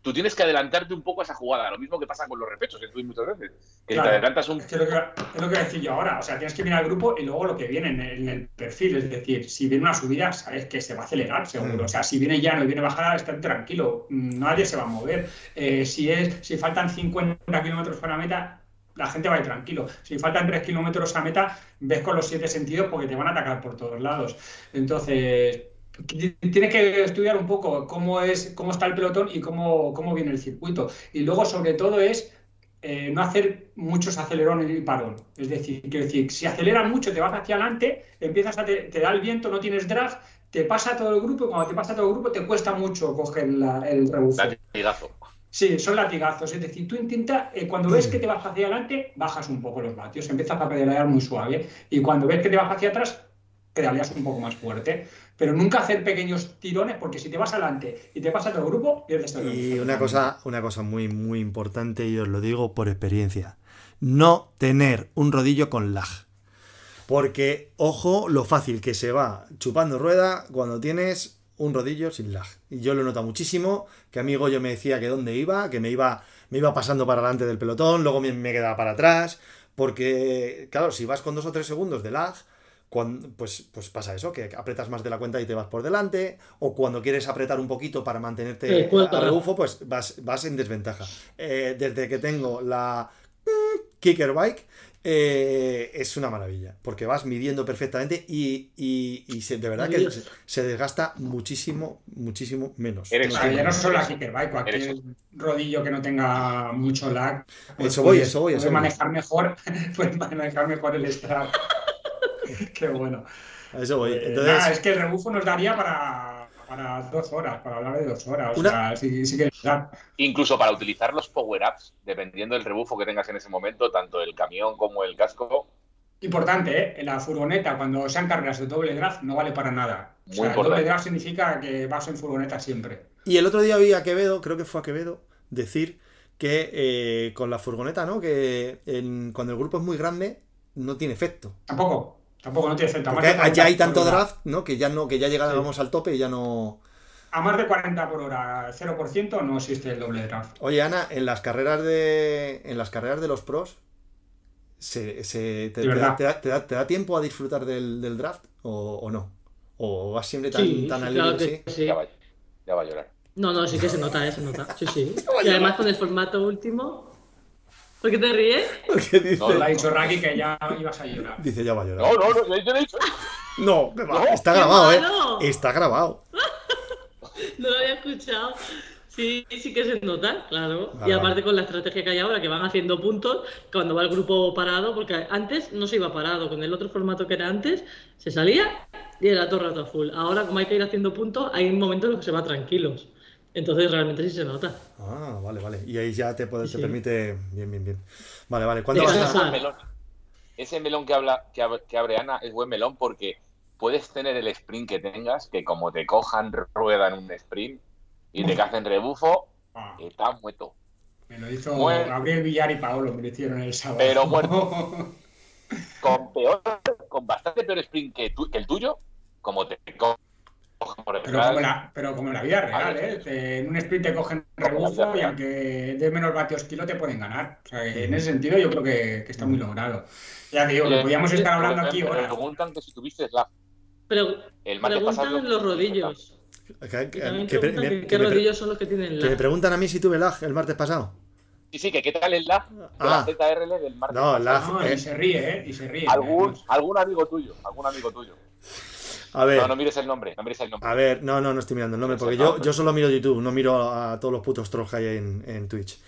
[SPEAKER 3] tú tienes que adelantarte un poco a esa jugada. Lo mismo que pasa con los repechos, que muchas veces. Que te adelantas un...
[SPEAKER 4] Es, lo que, es lo que decir yo ahora. O sea, tienes que mirar al grupo y luego lo que viene en el, perfil. Es decir, si viene una subida, sabes que se va a acelerar, seguro. Mm. O sea, si viene llano y viene bajada, está tranquilo. Nadie se va a mover. Eh, si, es, si faltan 50 kilómetros para la meta, la gente va a ir tranquilo. Si faltan 3 kilómetros a meta, ves con los siete sentidos porque te van a atacar por todos lados. Entonces, tienes que estudiar un poco cómo es cómo está el pelotón y cómo, cómo viene el circuito. Y luego, sobre todo, es eh, no hacer muchos acelerones y parón. Es decir, decir, si aceleras mucho, te vas hacia adelante, empiezas a te, da el viento, no tienes drag, te pasa todo el grupo y cuando te pasa todo el grupo te cuesta mucho coger el rebufo.
[SPEAKER 3] Latigazo.
[SPEAKER 4] Sí, son latigazos. Es decir, tú intenta, eh, cuando ves que te vas hacia adelante, bajas un poco los vatios, empiezas a pedalear muy suave. Y cuando ves que te vas hacia atrás, pedaleas un poco más fuerte pero nunca hacer pequeños tirones porque si te vas adelante y te pasa todo el grupo, pierdes todo el
[SPEAKER 1] grupo. Y una cosa, una cosa muy, muy importante, y os lo digo por experiencia, no tener un rodillo con lag. Porque, ojo, lo fácil que se va chupando rueda cuando tienes un rodillo sin lag. Y yo lo noto muchísimo, que amigo yo me decía que dónde iba, que me iba, me iba pasando para adelante del pelotón, luego me, me quedaba para atrás, porque, claro, si vas con dos o tres segundos de lag, cuando, pues, pues pasa eso, que apretas más de la cuenta y te vas por delante, o cuando quieres apretar un poquito para mantenerte a rebufo, pues vas, vas en desventaja. Eh, desde que tengo la Kicker Bike, eh, es una maravilla, porque vas midiendo perfectamente y, de verdad que se, desgasta muchísimo, muchísimo menos.
[SPEAKER 4] ya no solo la Kicker Bike, cualquier rodillo que no tenga mucho lag,
[SPEAKER 1] pues eso voy, eso voy. Puede
[SPEAKER 4] manejar mejor, puede manejar mejor el strap. Qué bueno.
[SPEAKER 1] eso voy.
[SPEAKER 4] Eh, Entonces... es que el rebufo nos daría para, para dos horas, para hablar de dos horas. O sea, sí, sí que...
[SPEAKER 3] Incluso para utilizar los power-ups, dependiendo del rebufo que tengas en ese momento, tanto el camión como el casco.
[SPEAKER 4] Importante, ¿eh? En la furgoneta, cuando sean cargas de doble draft, no vale para nada. O sea, doble draft significa que vas en furgoneta siempre.
[SPEAKER 1] Y el otro día vi a Quevedo, creo que fue a Quevedo, decir que eh, con la furgoneta, ¿no? Que cuando el grupo es muy grande, no tiene efecto.
[SPEAKER 4] Tampoco. Tampoco no tiene efecto.
[SPEAKER 1] ya hay tanto draft, ¿no? Que ya no, que ya llegábamos al tope y ya no.
[SPEAKER 4] A más de 40 por hora, 0% no existe el doble draft.
[SPEAKER 1] Oye, Ana, en las carreras de. En las carreras de los pros. Se, te, da, tiempo a disfrutar del, draft o, no? ¿O vas siempre tan, tan
[SPEAKER 3] al sí? Ya, va, ya va a llorar.
[SPEAKER 2] No, no, sí que se nota, ¿eh? se nota. Sí, sí. Y además con el formato último, ¿Por qué te ríes?
[SPEAKER 4] Porque dice... No, le ha dicho Raki que ya ibas a llorar.
[SPEAKER 1] Dice, ya va a llorar.
[SPEAKER 3] No, no, no, yo he dicho.
[SPEAKER 1] No, no, está grabado, ¿eh? Está grabado.
[SPEAKER 2] no lo había escuchado. Sí, sí que se nota, claro. y aparte con la estrategia que hay ahora, que van haciendo puntos cuando va el grupo parado, porque antes no se iba parado, con el otro formato que era antes, se salía y era todo rato full. Ahora, como hay que ir haciendo puntos, hay momentos en los que se va tranquilos. Entonces realmente sí se nota.
[SPEAKER 1] Ah, vale, vale. Y ahí ya te, puede, te permite. Bien, bien, bien. Vale, vale.
[SPEAKER 3] ¿Cuándo vas a... melón. Ese melón que, habla, que, abre Ana es buen melón porque puedes tener el sprint que tengas, que como te cojan rueda en un sprint y te hacen rebufo, ah. estás muerto.
[SPEAKER 4] Me lo hizo Gabriel Villar y Paolo, me lo hicieron el sábado.
[SPEAKER 3] Pero bueno, con peor, con bastante peor sprint que, que el tuyo, como te cojan
[SPEAKER 4] pero como, la, pero como la vida real, ¿eh? en un sprint te cogen rebufo y aunque de menos vatios kilo te pueden ganar. O sea, en ese sentido yo creo que, está muy logrado. Ya te digo, que podíamos estar hablando aquí
[SPEAKER 3] ahora. Me preguntan que si tuviste la...
[SPEAKER 2] Pero el preguntan los rodillos. ¿Qué rodillos son los que tienen lag?
[SPEAKER 1] Que me preguntan a mí si tuve lag el martes pasado.
[SPEAKER 3] Sí, sí, que qué tal el lag de la ah. ZRL del martes
[SPEAKER 1] No, lag...
[SPEAKER 4] No, y se ríe, ¿eh? Y se ríe.
[SPEAKER 3] Algún, algún amigo tuyo, algún amigo tuyo.
[SPEAKER 1] A ver.
[SPEAKER 3] No, no mires el nombre, no mires el nombre.
[SPEAKER 1] A ver, no, no, no estoy mirando el nombre, porque yo, yo solo miro YouTube, no miro a, todos los putos trolls que hay en, en Twitch.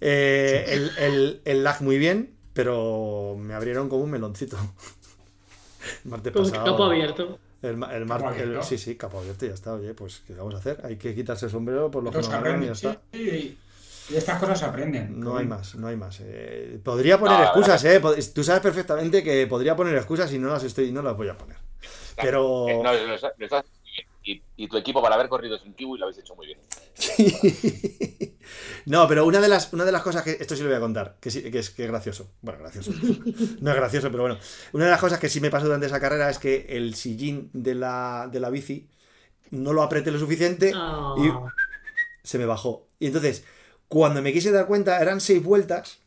[SPEAKER 1] Eh, el, el, el, lag muy bien, pero me abrieron como un meloncito.
[SPEAKER 2] El martes pasado. Capo abierto.
[SPEAKER 1] El, el, mar, sí, sí, capo abierto, ya está. Oye, pues, ¿qué vamos a hacer? Hay que quitarse el sombrero por lo que nos agarran y ya está.
[SPEAKER 4] Y estas cosas se aprenden.
[SPEAKER 1] No hay más, no hay más. Eh, podría poner excusas, ¿eh? Tú sabes perfectamente que podría poner excusas y no las estoy, no las voy a poner. Pero.
[SPEAKER 3] y, tu equipo para haber corrido sin kiwi lo habéis hecho muy bien.
[SPEAKER 1] no, pero una de las, una de las cosas que. Esto sí lo voy a contar, que, sí, que, es, que es gracioso. Bueno, gracioso. no es gracioso, pero bueno. Una de las cosas que sí me pasó durante esa carrera es que el sillín de la, de la bici no lo apreté lo suficiente y ah. se me bajó. Y entonces, cuando me quise dar cuenta, eran seis vueltas.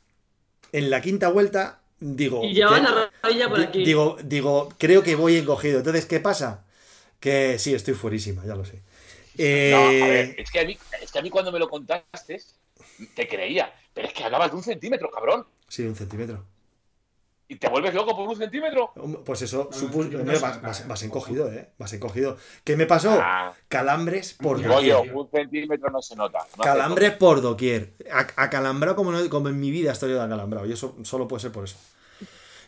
[SPEAKER 1] En la quinta vuelta, digo.
[SPEAKER 2] Y llevaba la rodilla por aquí.
[SPEAKER 1] Digo, digo, creo que voy encogido. Entonces, ¿qué pasa? Que sí, estoy fuerísima, ya lo sé.
[SPEAKER 3] No, a ver, eh, es que a, mí, es que a mí cuando me lo contaste, te creía. Pero es que hablabas de un centímetro, cabrón.
[SPEAKER 1] Sí, un centímetro.
[SPEAKER 3] ¿Y te vuelves loco por un centímetro?
[SPEAKER 1] Pues eso, vas, encogido, ¿eh? Vas encogido. ¿Qué me pasó? Ah. Calambres por
[SPEAKER 3] doquier. Oye, un centímetro no se nota.
[SPEAKER 1] Calambres por doquier. Acalambrado como, no, como en mi vida estoy de acalambrado. Y eso solo puede ser por eso.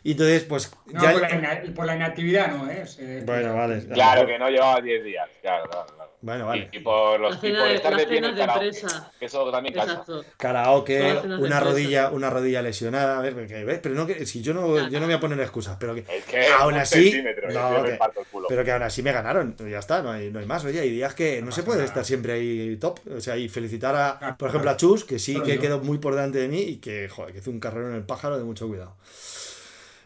[SPEAKER 1] Y entonces, pues.
[SPEAKER 4] No, por, la, por, la, inactividad no, ¿eh?
[SPEAKER 1] bueno, vale.
[SPEAKER 3] Claro, que no llevaba 10 días. Claro, claro, claro.
[SPEAKER 1] Bueno, vale.
[SPEAKER 3] Y, por los y por estar de pie en el karaoke, que eso también cansa.
[SPEAKER 1] Karaoke, una rodilla, una rodilla lesionada, a ver, ¿ves? pero no que si yo no, yo no voy a poner excusas, pero que,
[SPEAKER 3] es que
[SPEAKER 1] aún así, no, que, pero que aún así me ganaron, ya está, no hay, no hay más, oye, hay días que no, se puede estar siempre ahí top, o sea, y felicitar a, por ejemplo, a Chus, que sí que quedó muy por delante de mí y que, joder, que hizo un carrero en el pájaro de mucho cuidado.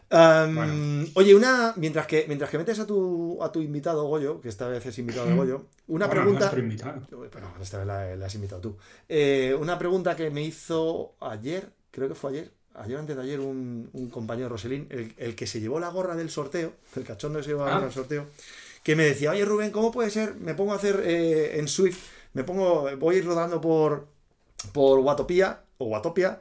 [SPEAKER 1] Oye, una. Mientras que, mientras que metes a tu, a tu invitado, Goyo, que esta vez es invitado de Goyo, una pregunta. Bueno, esta vez la, has invitado tú. Eh, una pregunta que me hizo ayer, creo que fue ayer, ayer antes de ayer, un, compañero Roselín, el, que se llevó la gorra del sorteo, el cachondo que se llevó la gorra del sorteo, que me decía, oye Rubén, ¿cómo puede ser? Me pongo a hacer eh, en Swift, me pongo, voy a ir rodando por, por Watopia, o Watopia,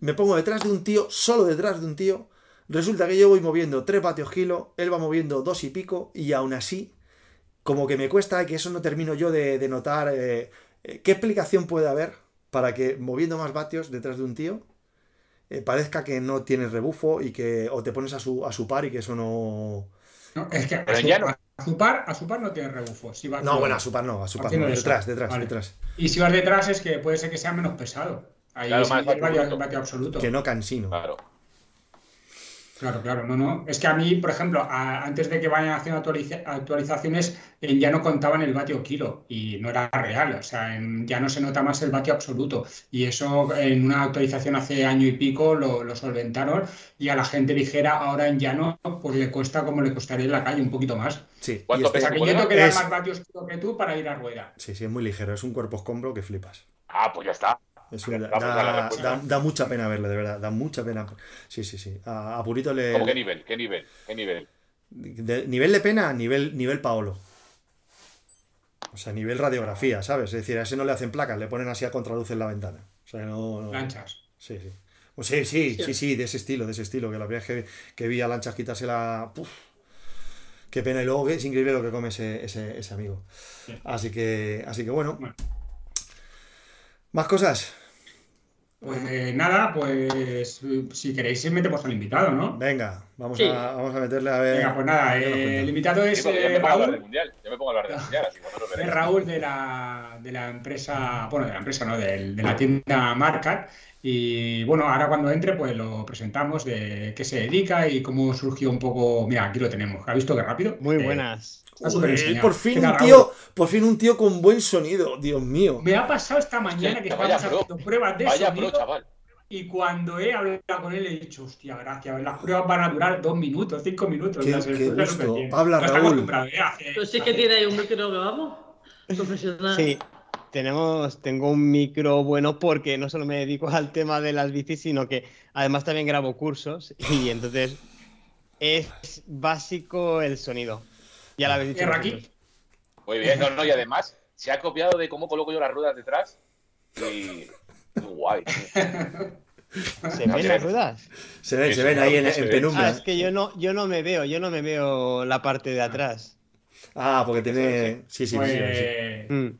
[SPEAKER 1] me pongo detrás de un tío, solo detrás de un tío, Resulta que yo voy moviendo 3 vatios kilo, él va moviendo 2 y pico, y aún así, como que me cuesta, que eso no termino yo de, notar, eh, eh, ¿qué explicación puede haber para que moviendo más vatios detrás de un tío eh, parezca que no tienes rebufo y que o te pones a su, a su par y que eso no...
[SPEAKER 4] No, es que a su, par, a su par no tiene rebufo.
[SPEAKER 1] no, bueno, a su par no, a su par no, detrás, detrás, detrás.
[SPEAKER 4] Y si vas detrás es que puede ser que sea menos pesado. Ahí claro, es el vatio absoluto.
[SPEAKER 1] Que no cansino.
[SPEAKER 3] Claro.
[SPEAKER 4] Claro, claro, no, no. Es que a mí, por ejemplo, antes de que vayan haciendo actualizaciones, ya no contaban el vatio kilo y no era real, o sea, ya no se nota más el vatio absoluto. Y eso en una actualización hace año y pico lo, solventaron y a la gente ligera ahora en llano, pues le cuesta como le costaría en la calle, un poquito más.
[SPEAKER 1] Sí.
[SPEAKER 3] ¿Cuánto
[SPEAKER 4] este pesa? Que yo tengo que dar más vatios que tú para ir a rueda.
[SPEAKER 1] Sí, sí, es muy ligero, es un cuerpo escombro que flipas.
[SPEAKER 3] Ah, pues ya está
[SPEAKER 1] da, mucha pena verle, de verdad. Da mucha pena. Sí, sí, sí. A, Purito le.
[SPEAKER 3] qué nivel? ¿Qué nivel? ¿Qué nivel?
[SPEAKER 1] De, nivel de pena, nivel, nivel Paolo. O sea, nivel radiografía, ¿sabes? Es decir, a ese no le hacen placas, le ponen así a contraluz en la ventana. O sea, no.
[SPEAKER 4] Lanchas.
[SPEAKER 1] Sí, sí. Pues sí, sí, sí, sí, de ese estilo, de ese estilo. Que la primera vez que, vi a Lanchas quitarse la. Qué pena. Y luego es increíble lo que come ese, ese, amigo. Así que, así que bueno. ¿Más cosas?
[SPEAKER 4] Pues nada, pues si queréis metemos al invitado, ¿no?
[SPEAKER 1] Venga, vamos, a, vamos a meterle a ver.
[SPEAKER 4] Venga, pues nada, eh, el invitado es
[SPEAKER 3] eh, Raúl. Mundial. Yo me pongo a hablar del mundial, así
[SPEAKER 4] Es Raúl de la, de la empresa, bueno, de la empresa, no, de, de la tienda Marcat. Y bueno, ahora cuando entre, pues lo presentamos de qué se dedica y cómo surgió un poco. Mira, aquí lo tenemos. ¿Ha visto qué rápido?
[SPEAKER 5] Muy eh, buenas
[SPEAKER 1] por fin un tío, por fin un tío con buen sonido, Dios mío.
[SPEAKER 4] Me ha pasado esta mañana que estábamos haciendo pruebas de sonido. Y cuando he hablado con él he dicho, hostia, gracias, las pruebas van a durar dos minutos, cinco minutos.
[SPEAKER 1] Qué, qué gusto. Habla Raúl.
[SPEAKER 2] Pues sí que tiene ahí un micro que vamos, profesional.
[SPEAKER 5] Sí, tenemos, tengo un micro bueno porque no solo me dedico al tema de las bicis, sino que además también grabo cursos y entonces es básico el sonido. Ya la habéis dicho.
[SPEAKER 4] aquí?
[SPEAKER 3] Muy bien, no, no, y además se ha copiado de cómo coloco yo las ruedas detrás. Y. guay.
[SPEAKER 5] ¿Se ven las ruedas?
[SPEAKER 1] Se ven, se ven ahí en, penumbra.
[SPEAKER 5] Ah, es que yo no, yo no me veo, yo no me veo la parte de atrás.
[SPEAKER 1] Ah, porque tiene. Sí, sí, sí.
[SPEAKER 4] sí. Mm.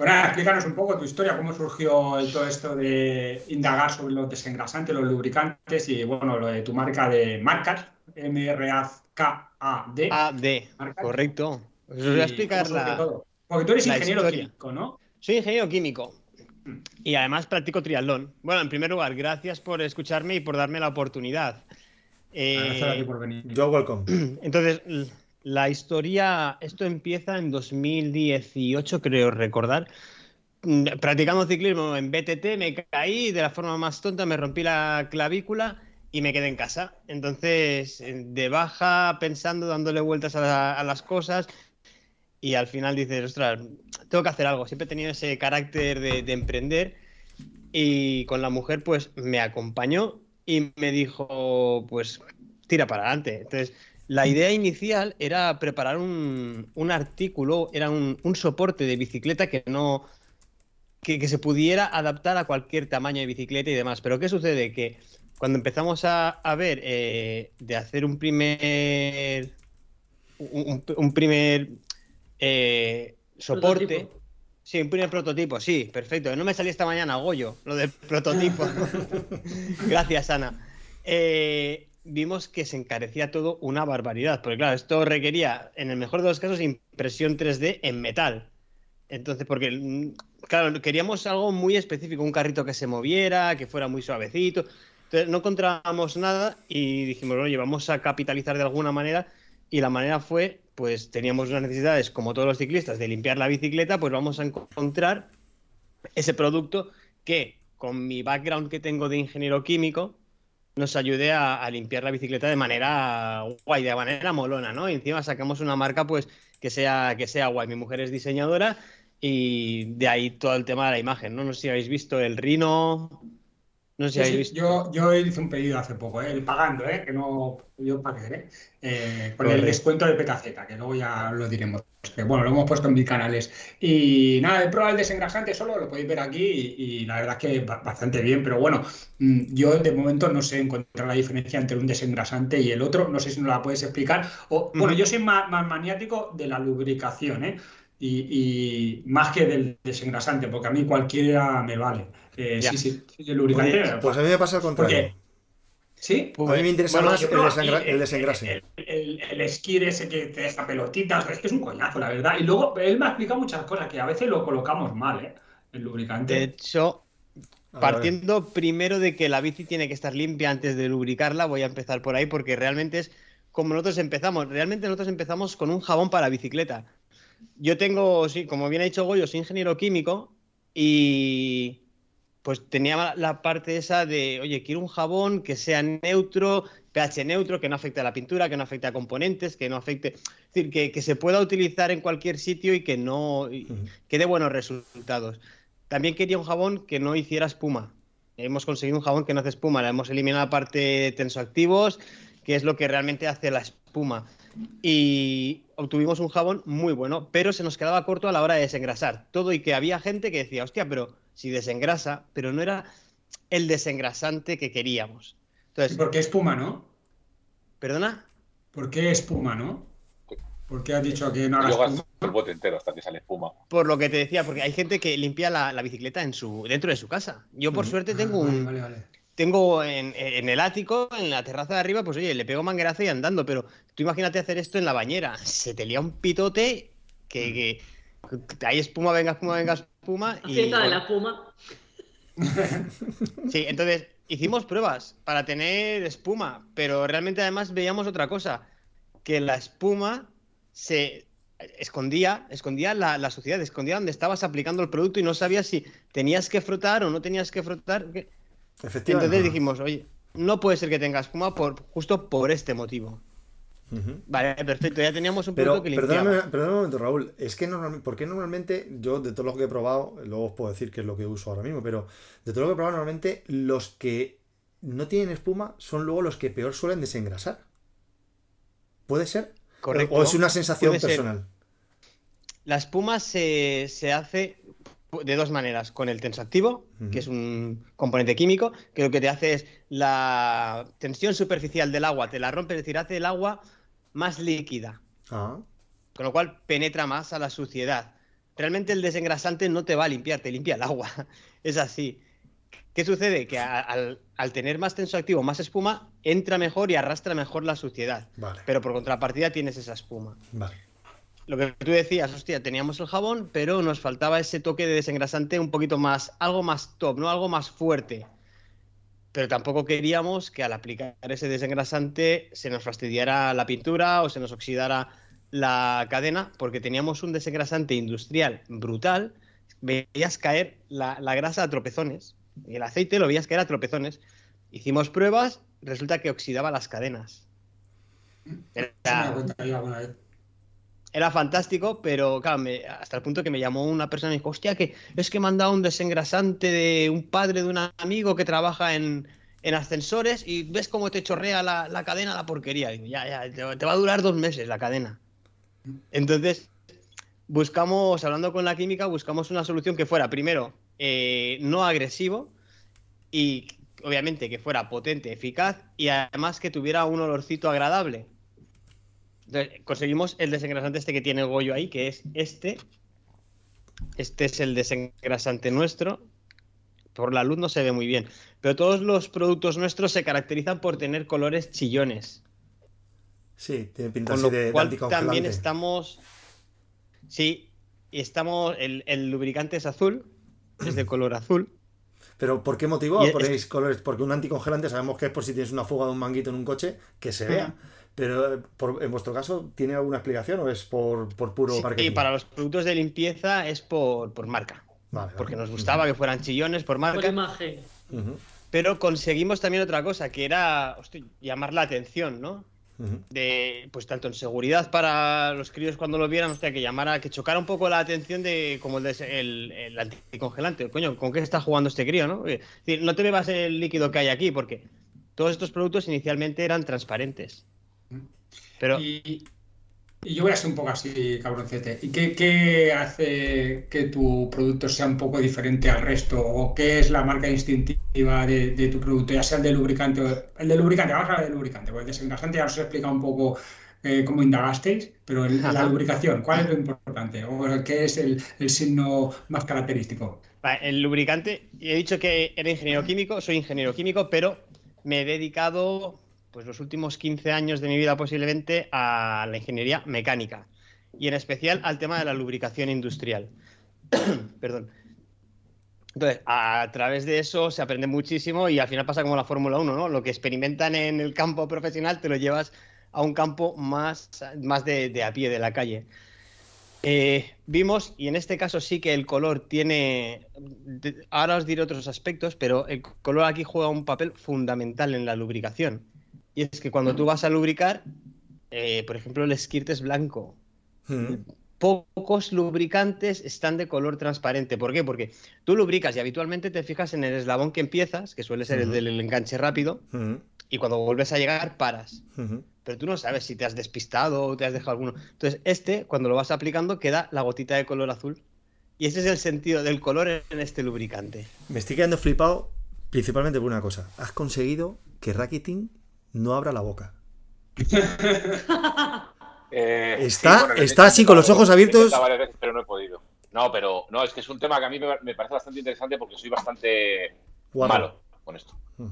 [SPEAKER 4] Bueno, explícanos un poco tu historia, cómo surgió todo esto de indagar sobre los desengrasantes, los lubricantes y, bueno, lo de tu marca de marcas, M-R-A-K a-D.
[SPEAKER 5] Correcto. Os voy a explicar
[SPEAKER 4] Porque tú eres ingeniero químico, ¿no?
[SPEAKER 5] Soy ingeniero químico. Y además practico triatlón. Bueno, en primer lugar, gracias por escucharme y por darme la oportunidad.
[SPEAKER 4] Gracias a ti por venir.
[SPEAKER 1] You're welcome.
[SPEAKER 5] Entonces, la historia, esto empieza en 2018, creo recordar. Mm, Practicando ciclismo en BTT, me caí de la forma más tonta, me rompí la clavícula y me quedé en casa. Entonces, de baja, pensando, dándole vueltas a las cosas, y al final dices, ostras, tengo que hacer algo. Siempre he tenido ese carácter de, de emprender y con la mujer pues me acompañó y me dijo, pues tira para adelante. Entonces, la idea inicial era preparar un, un artículo, era un, un soporte de bicicleta que no... Que, que se pudiera adaptar a cualquier tamaño de bicicleta y demás. Pero ¿qué sucede? Que cuando empezamos a, a ver eh, de hacer un primer un, primer eh, soporte.
[SPEAKER 2] Prototipo.
[SPEAKER 5] Sí, un primer prototipo, sí, perfecto. No me salí esta mañana, Goyo, lo del prototipo. Gracias, Ana. Eh, vimos que se encarecía todo una barbaridad, porque claro, esto requería, en el mejor de los casos, impresión 3D en metal. Entonces, porque, mm, claro, queríamos algo muy específico, un carrito que se moviera, que fuera muy suavecito. Entonces, no encontrábamos nada y dijimos, oye, vamos a capitalizar de alguna manera. Y la manera fue, pues teníamos unas necesidades, como todos los ciclistas, de limpiar la bicicleta, pues vamos a encontrar ese producto que, con mi background que tengo de ingeniero químico, nos ayude a, limpiar la bicicleta de manera guay, de manera molona, ¿no? Y encima sacamos una marca, pues, que sea, que sea guay. Mi mujer es diseñadora y de ahí todo el tema de la imagen, ¿no? No sé si habéis visto el Rino. No sé si
[SPEAKER 4] Sí,
[SPEAKER 5] visto.
[SPEAKER 4] Yo, yo hice un pedido hace poco, ¿eh? pagando, ¿eh? que no yo pagué, ¿eh? Eh, con el descuento de PKZ, que luego ya lo diremos. Que, bueno, lo hemos puesto en mis canales. Y nada, he probado el desengrasante solo, lo podéis ver aquí y, y la verdad es que ba- bastante bien, pero bueno, mm, yo de momento no sé encontrar la diferencia entre un desengrasante y el otro, no sé si nos la puedes explicar. O, bueno, yo soy más, más maniático de la lubricación, ¿eh? Y, y más que del desengrasante, porque a mí cualquiera me vale. Eh, sí, sí, el lubricante.
[SPEAKER 1] Oye, pues a mí me pasa al contrario.
[SPEAKER 4] Porque- ¿Sí?
[SPEAKER 1] A mí me interesa
[SPEAKER 5] Bueno,
[SPEAKER 1] más el, desengra- el desengrase.
[SPEAKER 4] El, el, el esquí ese que te deja pelotitas, es que es un coñazo, la verdad. Y luego él me ha explicado muchas cosas que a veces lo colocamos mal, ¿eh? El lubricante.
[SPEAKER 5] De hecho,
[SPEAKER 1] A ver,
[SPEAKER 5] Partiendo primero de que la bici tiene que estar limpia antes de lubricarla, voy a empezar por ahí porque realmente es como nosotros empezamos. Realmente nosotros empezamos con un jabón para bicicleta. Yo tengo, sí, como bien ha dicho Goyo, soy ingeniero químico y pues tenía la parte esa de, oye, quiero un jabón que sea neutro, pH neutro, que no afecte a la pintura, que no afecte a componentes, que no afecte, es decir, que, que se pueda utilizar en cualquier sitio y que no, y- que dé buenos resultados. También quería un jabón que no hiciera espuma. Hemos conseguido un jabón que no hace espuma. Le hemos eliminado la parte de tensoactivos, que es lo que realmente hace la espuma. Y obtuvimos un jabón muy bueno, pero se nos quedaba corto a la hora de desengrasar. Todo y que había gente que decía, hostia, pero si desengrasa, pero no era el desengrasante que queríamos. Entonces,
[SPEAKER 4] ¿Por qué espuma, no?
[SPEAKER 5] ¿perdona?
[SPEAKER 4] ¿Por qué espuma, no? ¿Por qué has dicho que no haga
[SPEAKER 3] Luego
[SPEAKER 4] espuma?
[SPEAKER 3] el bote entero hasta que sale espuma.
[SPEAKER 5] Por lo que te decía, porque hay gente que limpia la, la bicicleta en su, dentro de su casa. Yo, por
[SPEAKER 1] Ujú.
[SPEAKER 5] suerte,
[SPEAKER 4] Ah,
[SPEAKER 5] tengo un,
[SPEAKER 4] vale, vale.
[SPEAKER 5] tengo en, en el ático, en la terraza de arriba, pues oye, le pego manguerazo y andando, pero tú imagínate hacer esto en la bañera. Se te lía un pitote que, que- que hay espuma, venga espuma, venga espuma. Y,
[SPEAKER 2] fiesta de la
[SPEAKER 5] bueno,
[SPEAKER 2] espuma.
[SPEAKER 5] Sí, entonces hicimos pruebas para tener espuma, pero realmente además veíamos otra cosa, que la espuma se escondía, escondía la, la suciedad, escondía donde estabas aplicando el producto y no sabías si tenías que frotar o no tenías que frotar.
[SPEAKER 1] Efectivamente.
[SPEAKER 5] Entonces dijimos, oye, no puede ser que tenga espuma por, justo por este motivo. Vale, perfecto, ya teníamos un
[SPEAKER 1] Pero
[SPEAKER 5] producto que
[SPEAKER 1] perdóname, perdóname un momento, Raúl. Es que normalmente, ¿por qué normalmente, yo de todo lo que he probado, luego os puedo decir qué es lo que uso ahora mismo, pero de todo lo que he probado, normalmente los que no tienen espuma son luego los que peor suelen desengrasar. ¿Puede ser?
[SPEAKER 5] Correcto.
[SPEAKER 1] ¿O es una sensación personal?
[SPEAKER 5] La espuma se, se hace de dos maneras, con el tensoactivo, que es un componente químico, que lo que te hace es la tensión superficial del agua, te la rompe, es decir, hace el agua más líquida,
[SPEAKER 1] Ah,
[SPEAKER 5] con lo cual penetra más a la suciedad. Realmente el desengrasante no te va a limpiar, te limpia el agua. Es así. ¿Qué sucede? Que a- al, al tener más tensoactivo, más espuma, entra mejor y arrastra mejor la suciedad.
[SPEAKER 1] vale.
[SPEAKER 5] Pero por contrapartida tienes esa espuma.
[SPEAKER 1] Vale.
[SPEAKER 5] lo que tú decías, hostia, teníamos el jabón, pero nos faltaba ese toque de desengrasante un poquito más, algo más top, ¿no? Algo más fuerte. Pero tampoco queríamos que al aplicar ese desengrasante se nos fastidiara la pintura o se nos oxidara la cadena, porque teníamos un desengrasante industrial brutal. Veías caer la, la grasa a tropezones. Y el aceite lo veías caer a tropezones. Hicimos pruebas, resulta que oxidaba las cadenas. Era, era fantástico, pero claro, me- hasta el punto que me llamó una persona y dijo, hostia, que es que me han dado un desengrasante de un padre de un amigo que trabaja en, en ascensores y ves cómo te chorrea la, la cadena la porquería. Digo, ya, ya, te, te va a durar dos meses la cadena. Entonces, buscamos, hablando con la química, buscamos una solución que fuera, primero, eh, no agresivo y obviamente que fuera potente, eficaz y además que tuviera un olorcito agradable. Entonces, conseguimos el desengrasante este que tiene Goyo ahí, que es este. Este es el desengrasante nuestro. Por la luz no se ve muy bien. Pero todos los productos nuestros se caracterizan por tener colores chillones.
[SPEAKER 1] Sí, tiene pinta
[SPEAKER 5] Con
[SPEAKER 1] así
[SPEAKER 5] lo
[SPEAKER 1] de,
[SPEAKER 5] cual también estamos. Sí, y estamos. El, el lubricante es azul. Es de color azul.
[SPEAKER 1] Pero ¿por qué motivo
[SPEAKER 5] Y es-
[SPEAKER 1] ponéis colores? Porque un anticongelante sabemos que es por si tienes una fuga de un manguito en un coche, que se vea. Pero eh, por- en vuestro caso, ¿tiene alguna explicación o es por, por puro
[SPEAKER 5] Sí,
[SPEAKER 1] marketing?
[SPEAKER 5] y para los productos de limpieza es por, por marca.
[SPEAKER 1] Vale, vale.
[SPEAKER 5] Porque nos gustaba que fueran chillones por
[SPEAKER 2] Por
[SPEAKER 5] marca.
[SPEAKER 2] imagen.
[SPEAKER 1] Ujú,
[SPEAKER 5] Pero conseguimos también otra cosa, que era hostia, llamar la atención, ¿no? De, pues tanto en seguridad para los críos cuando lo vieran, hostia, que llamara, que chocara un poco la atención de como el, des- el, el anticongelante. Coño, ¿con qué está jugando este crío, no? Es decir, no te bebas el líquido que hay aquí, porque todos estos productos inicialmente eran transparentes. Pero
[SPEAKER 4] Y, y yo voy a ser un poco así, cabroncete. ¿Y qué, qué hace que tu producto sea un poco diferente al resto? ¿O qué es la marca distintiva de, de tu producto? Ya sea el de lubricante o el de lubricante, vamos a hablar de lubricante, porque el desengrasante ya os he explicado un poco eh, cómo indagasteis, pero el- la lubricación, ¿cuál es lo importante? ¿O qué es el, el signo más característico?
[SPEAKER 5] el lubricante, he dicho que era ingeniero químico, soy ingeniero químico, pero me he dedicado pues los últimos 15 años de mi vida posiblemente a la ingeniería mecánica y en especial al tema de la lubricación industrial. Perdón. Entonces, a través de eso se aprende muchísimo y al final pasa como la Fórmula 1, ¿no? Lo que experimentan en el campo profesional te lo llevas a un campo más, más de, a pie, de la calle. Eh, vimos, y en este caso sí que el color tiene. Ahora os diré otros aspectos, pero el color aquí juega un papel fundamental en la lubricación. Y es que cuando tú vas a lubricar, eh, por ejemplo, el skirt es blanco.
[SPEAKER 1] Ujú.
[SPEAKER 5] Pocos lubricantes están de color transparente. ¿Por qué? Porque tú lubricas y habitualmente te fijas en el eslabón que empiezas, que suele ser el
[SPEAKER 1] Ujú.
[SPEAKER 5] del enganche rápido,
[SPEAKER 1] Ujú,
[SPEAKER 5] y cuando vuelves a llegar, paras pero tú no sabes si te has despistado o te has dejado alguno. Entonces, este, cuando lo vas aplicando, queda la gotita de color azul. Y ese es el sentido del color en este lubricante.
[SPEAKER 1] Me estoy quedando flipado principalmente por una cosa. Has conseguido que Rakitin no abra la boca.
[SPEAKER 3] Eh,
[SPEAKER 1] Está- está así con los ojos
[SPEAKER 3] he
[SPEAKER 1] abiertos.
[SPEAKER 3] intentado varias veces, pero no he podido. No, pero no, es que es un tema que a mí me, me parece bastante interesante porque soy bastante malo con esto.
[SPEAKER 1] Mm.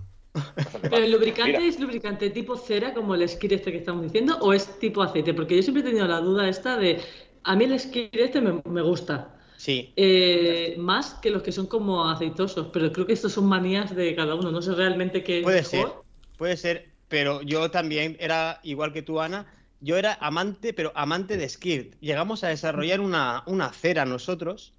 [SPEAKER 2] ¿Pero el lubricante
[SPEAKER 3] Mira,
[SPEAKER 2] es lubricante tipo cera, como el skir este que estamos diciendo, o es tipo aceite? Porque yo siempre he tenido la duda esta de. A mí el skir este me, me gusta.
[SPEAKER 5] Sí,
[SPEAKER 2] eh, más que los que son como aceitosos, pero creo que estos son manías de cada uno. No sé realmente qué es
[SPEAKER 5] puede ser,
[SPEAKER 2] mejor.
[SPEAKER 5] puede ser, pero yo también era igual que tú, Ana. Yo era amante, pero amante de Skirt. Llegamos a desarrollar una, una cera nosotros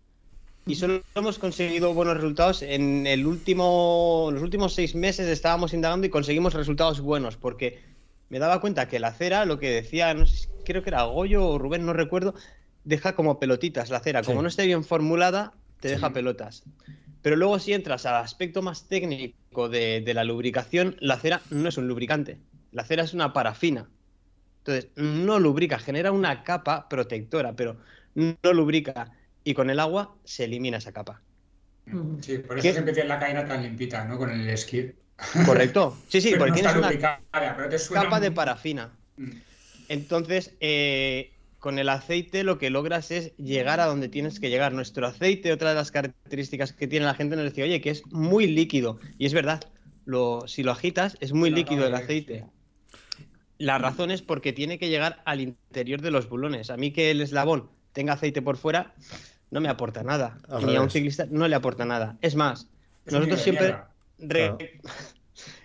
[SPEAKER 5] y solo hemos conseguido buenos resultados. En el último, los últimos seis meses estábamos indagando y conseguimos resultados buenos porque me daba cuenta que la cera, lo que decía, no sé, creo que era Goyo o Rubén, no recuerdo, deja como pelotitas la cera. Como no esté bien formulada, te
[SPEAKER 1] Sí.
[SPEAKER 5] deja pelotas. Pero luego si entras al aspecto más técnico de, de la lubricación, la cera no es un lubricante. La cera es una parafina. Entonces, no lubrica, genera una capa protectora, pero no lubrica. Y con el agua se elimina esa capa.
[SPEAKER 4] Sí, por eso
[SPEAKER 5] ¿Qué?
[SPEAKER 4] siempre tienes la cadena tan limpita, ¿no? Con el skid.
[SPEAKER 5] ¿Correcto? Sí, sí,
[SPEAKER 4] Pero
[SPEAKER 5] porque
[SPEAKER 4] no
[SPEAKER 5] tienes una capa de parafina.
[SPEAKER 4] Mm.
[SPEAKER 5] Entonces, eh, con el aceite lo que logras es llegar a donde tienes que llegar. Nuestro aceite, otra de las características que tiene la gente, nos decía, oye, que es muy líquido. Y es verdad, lo, si lo agitas, es muy líquido el aceite. La razón es porque tiene que llegar al interior de los bulones. A mí que el eslabón tenga aceite por fuera no me aporta nada.
[SPEAKER 1] Al
[SPEAKER 5] Ni a un ciclista no le aporta nada. Es más,
[SPEAKER 4] Es
[SPEAKER 5] nosotros siempre...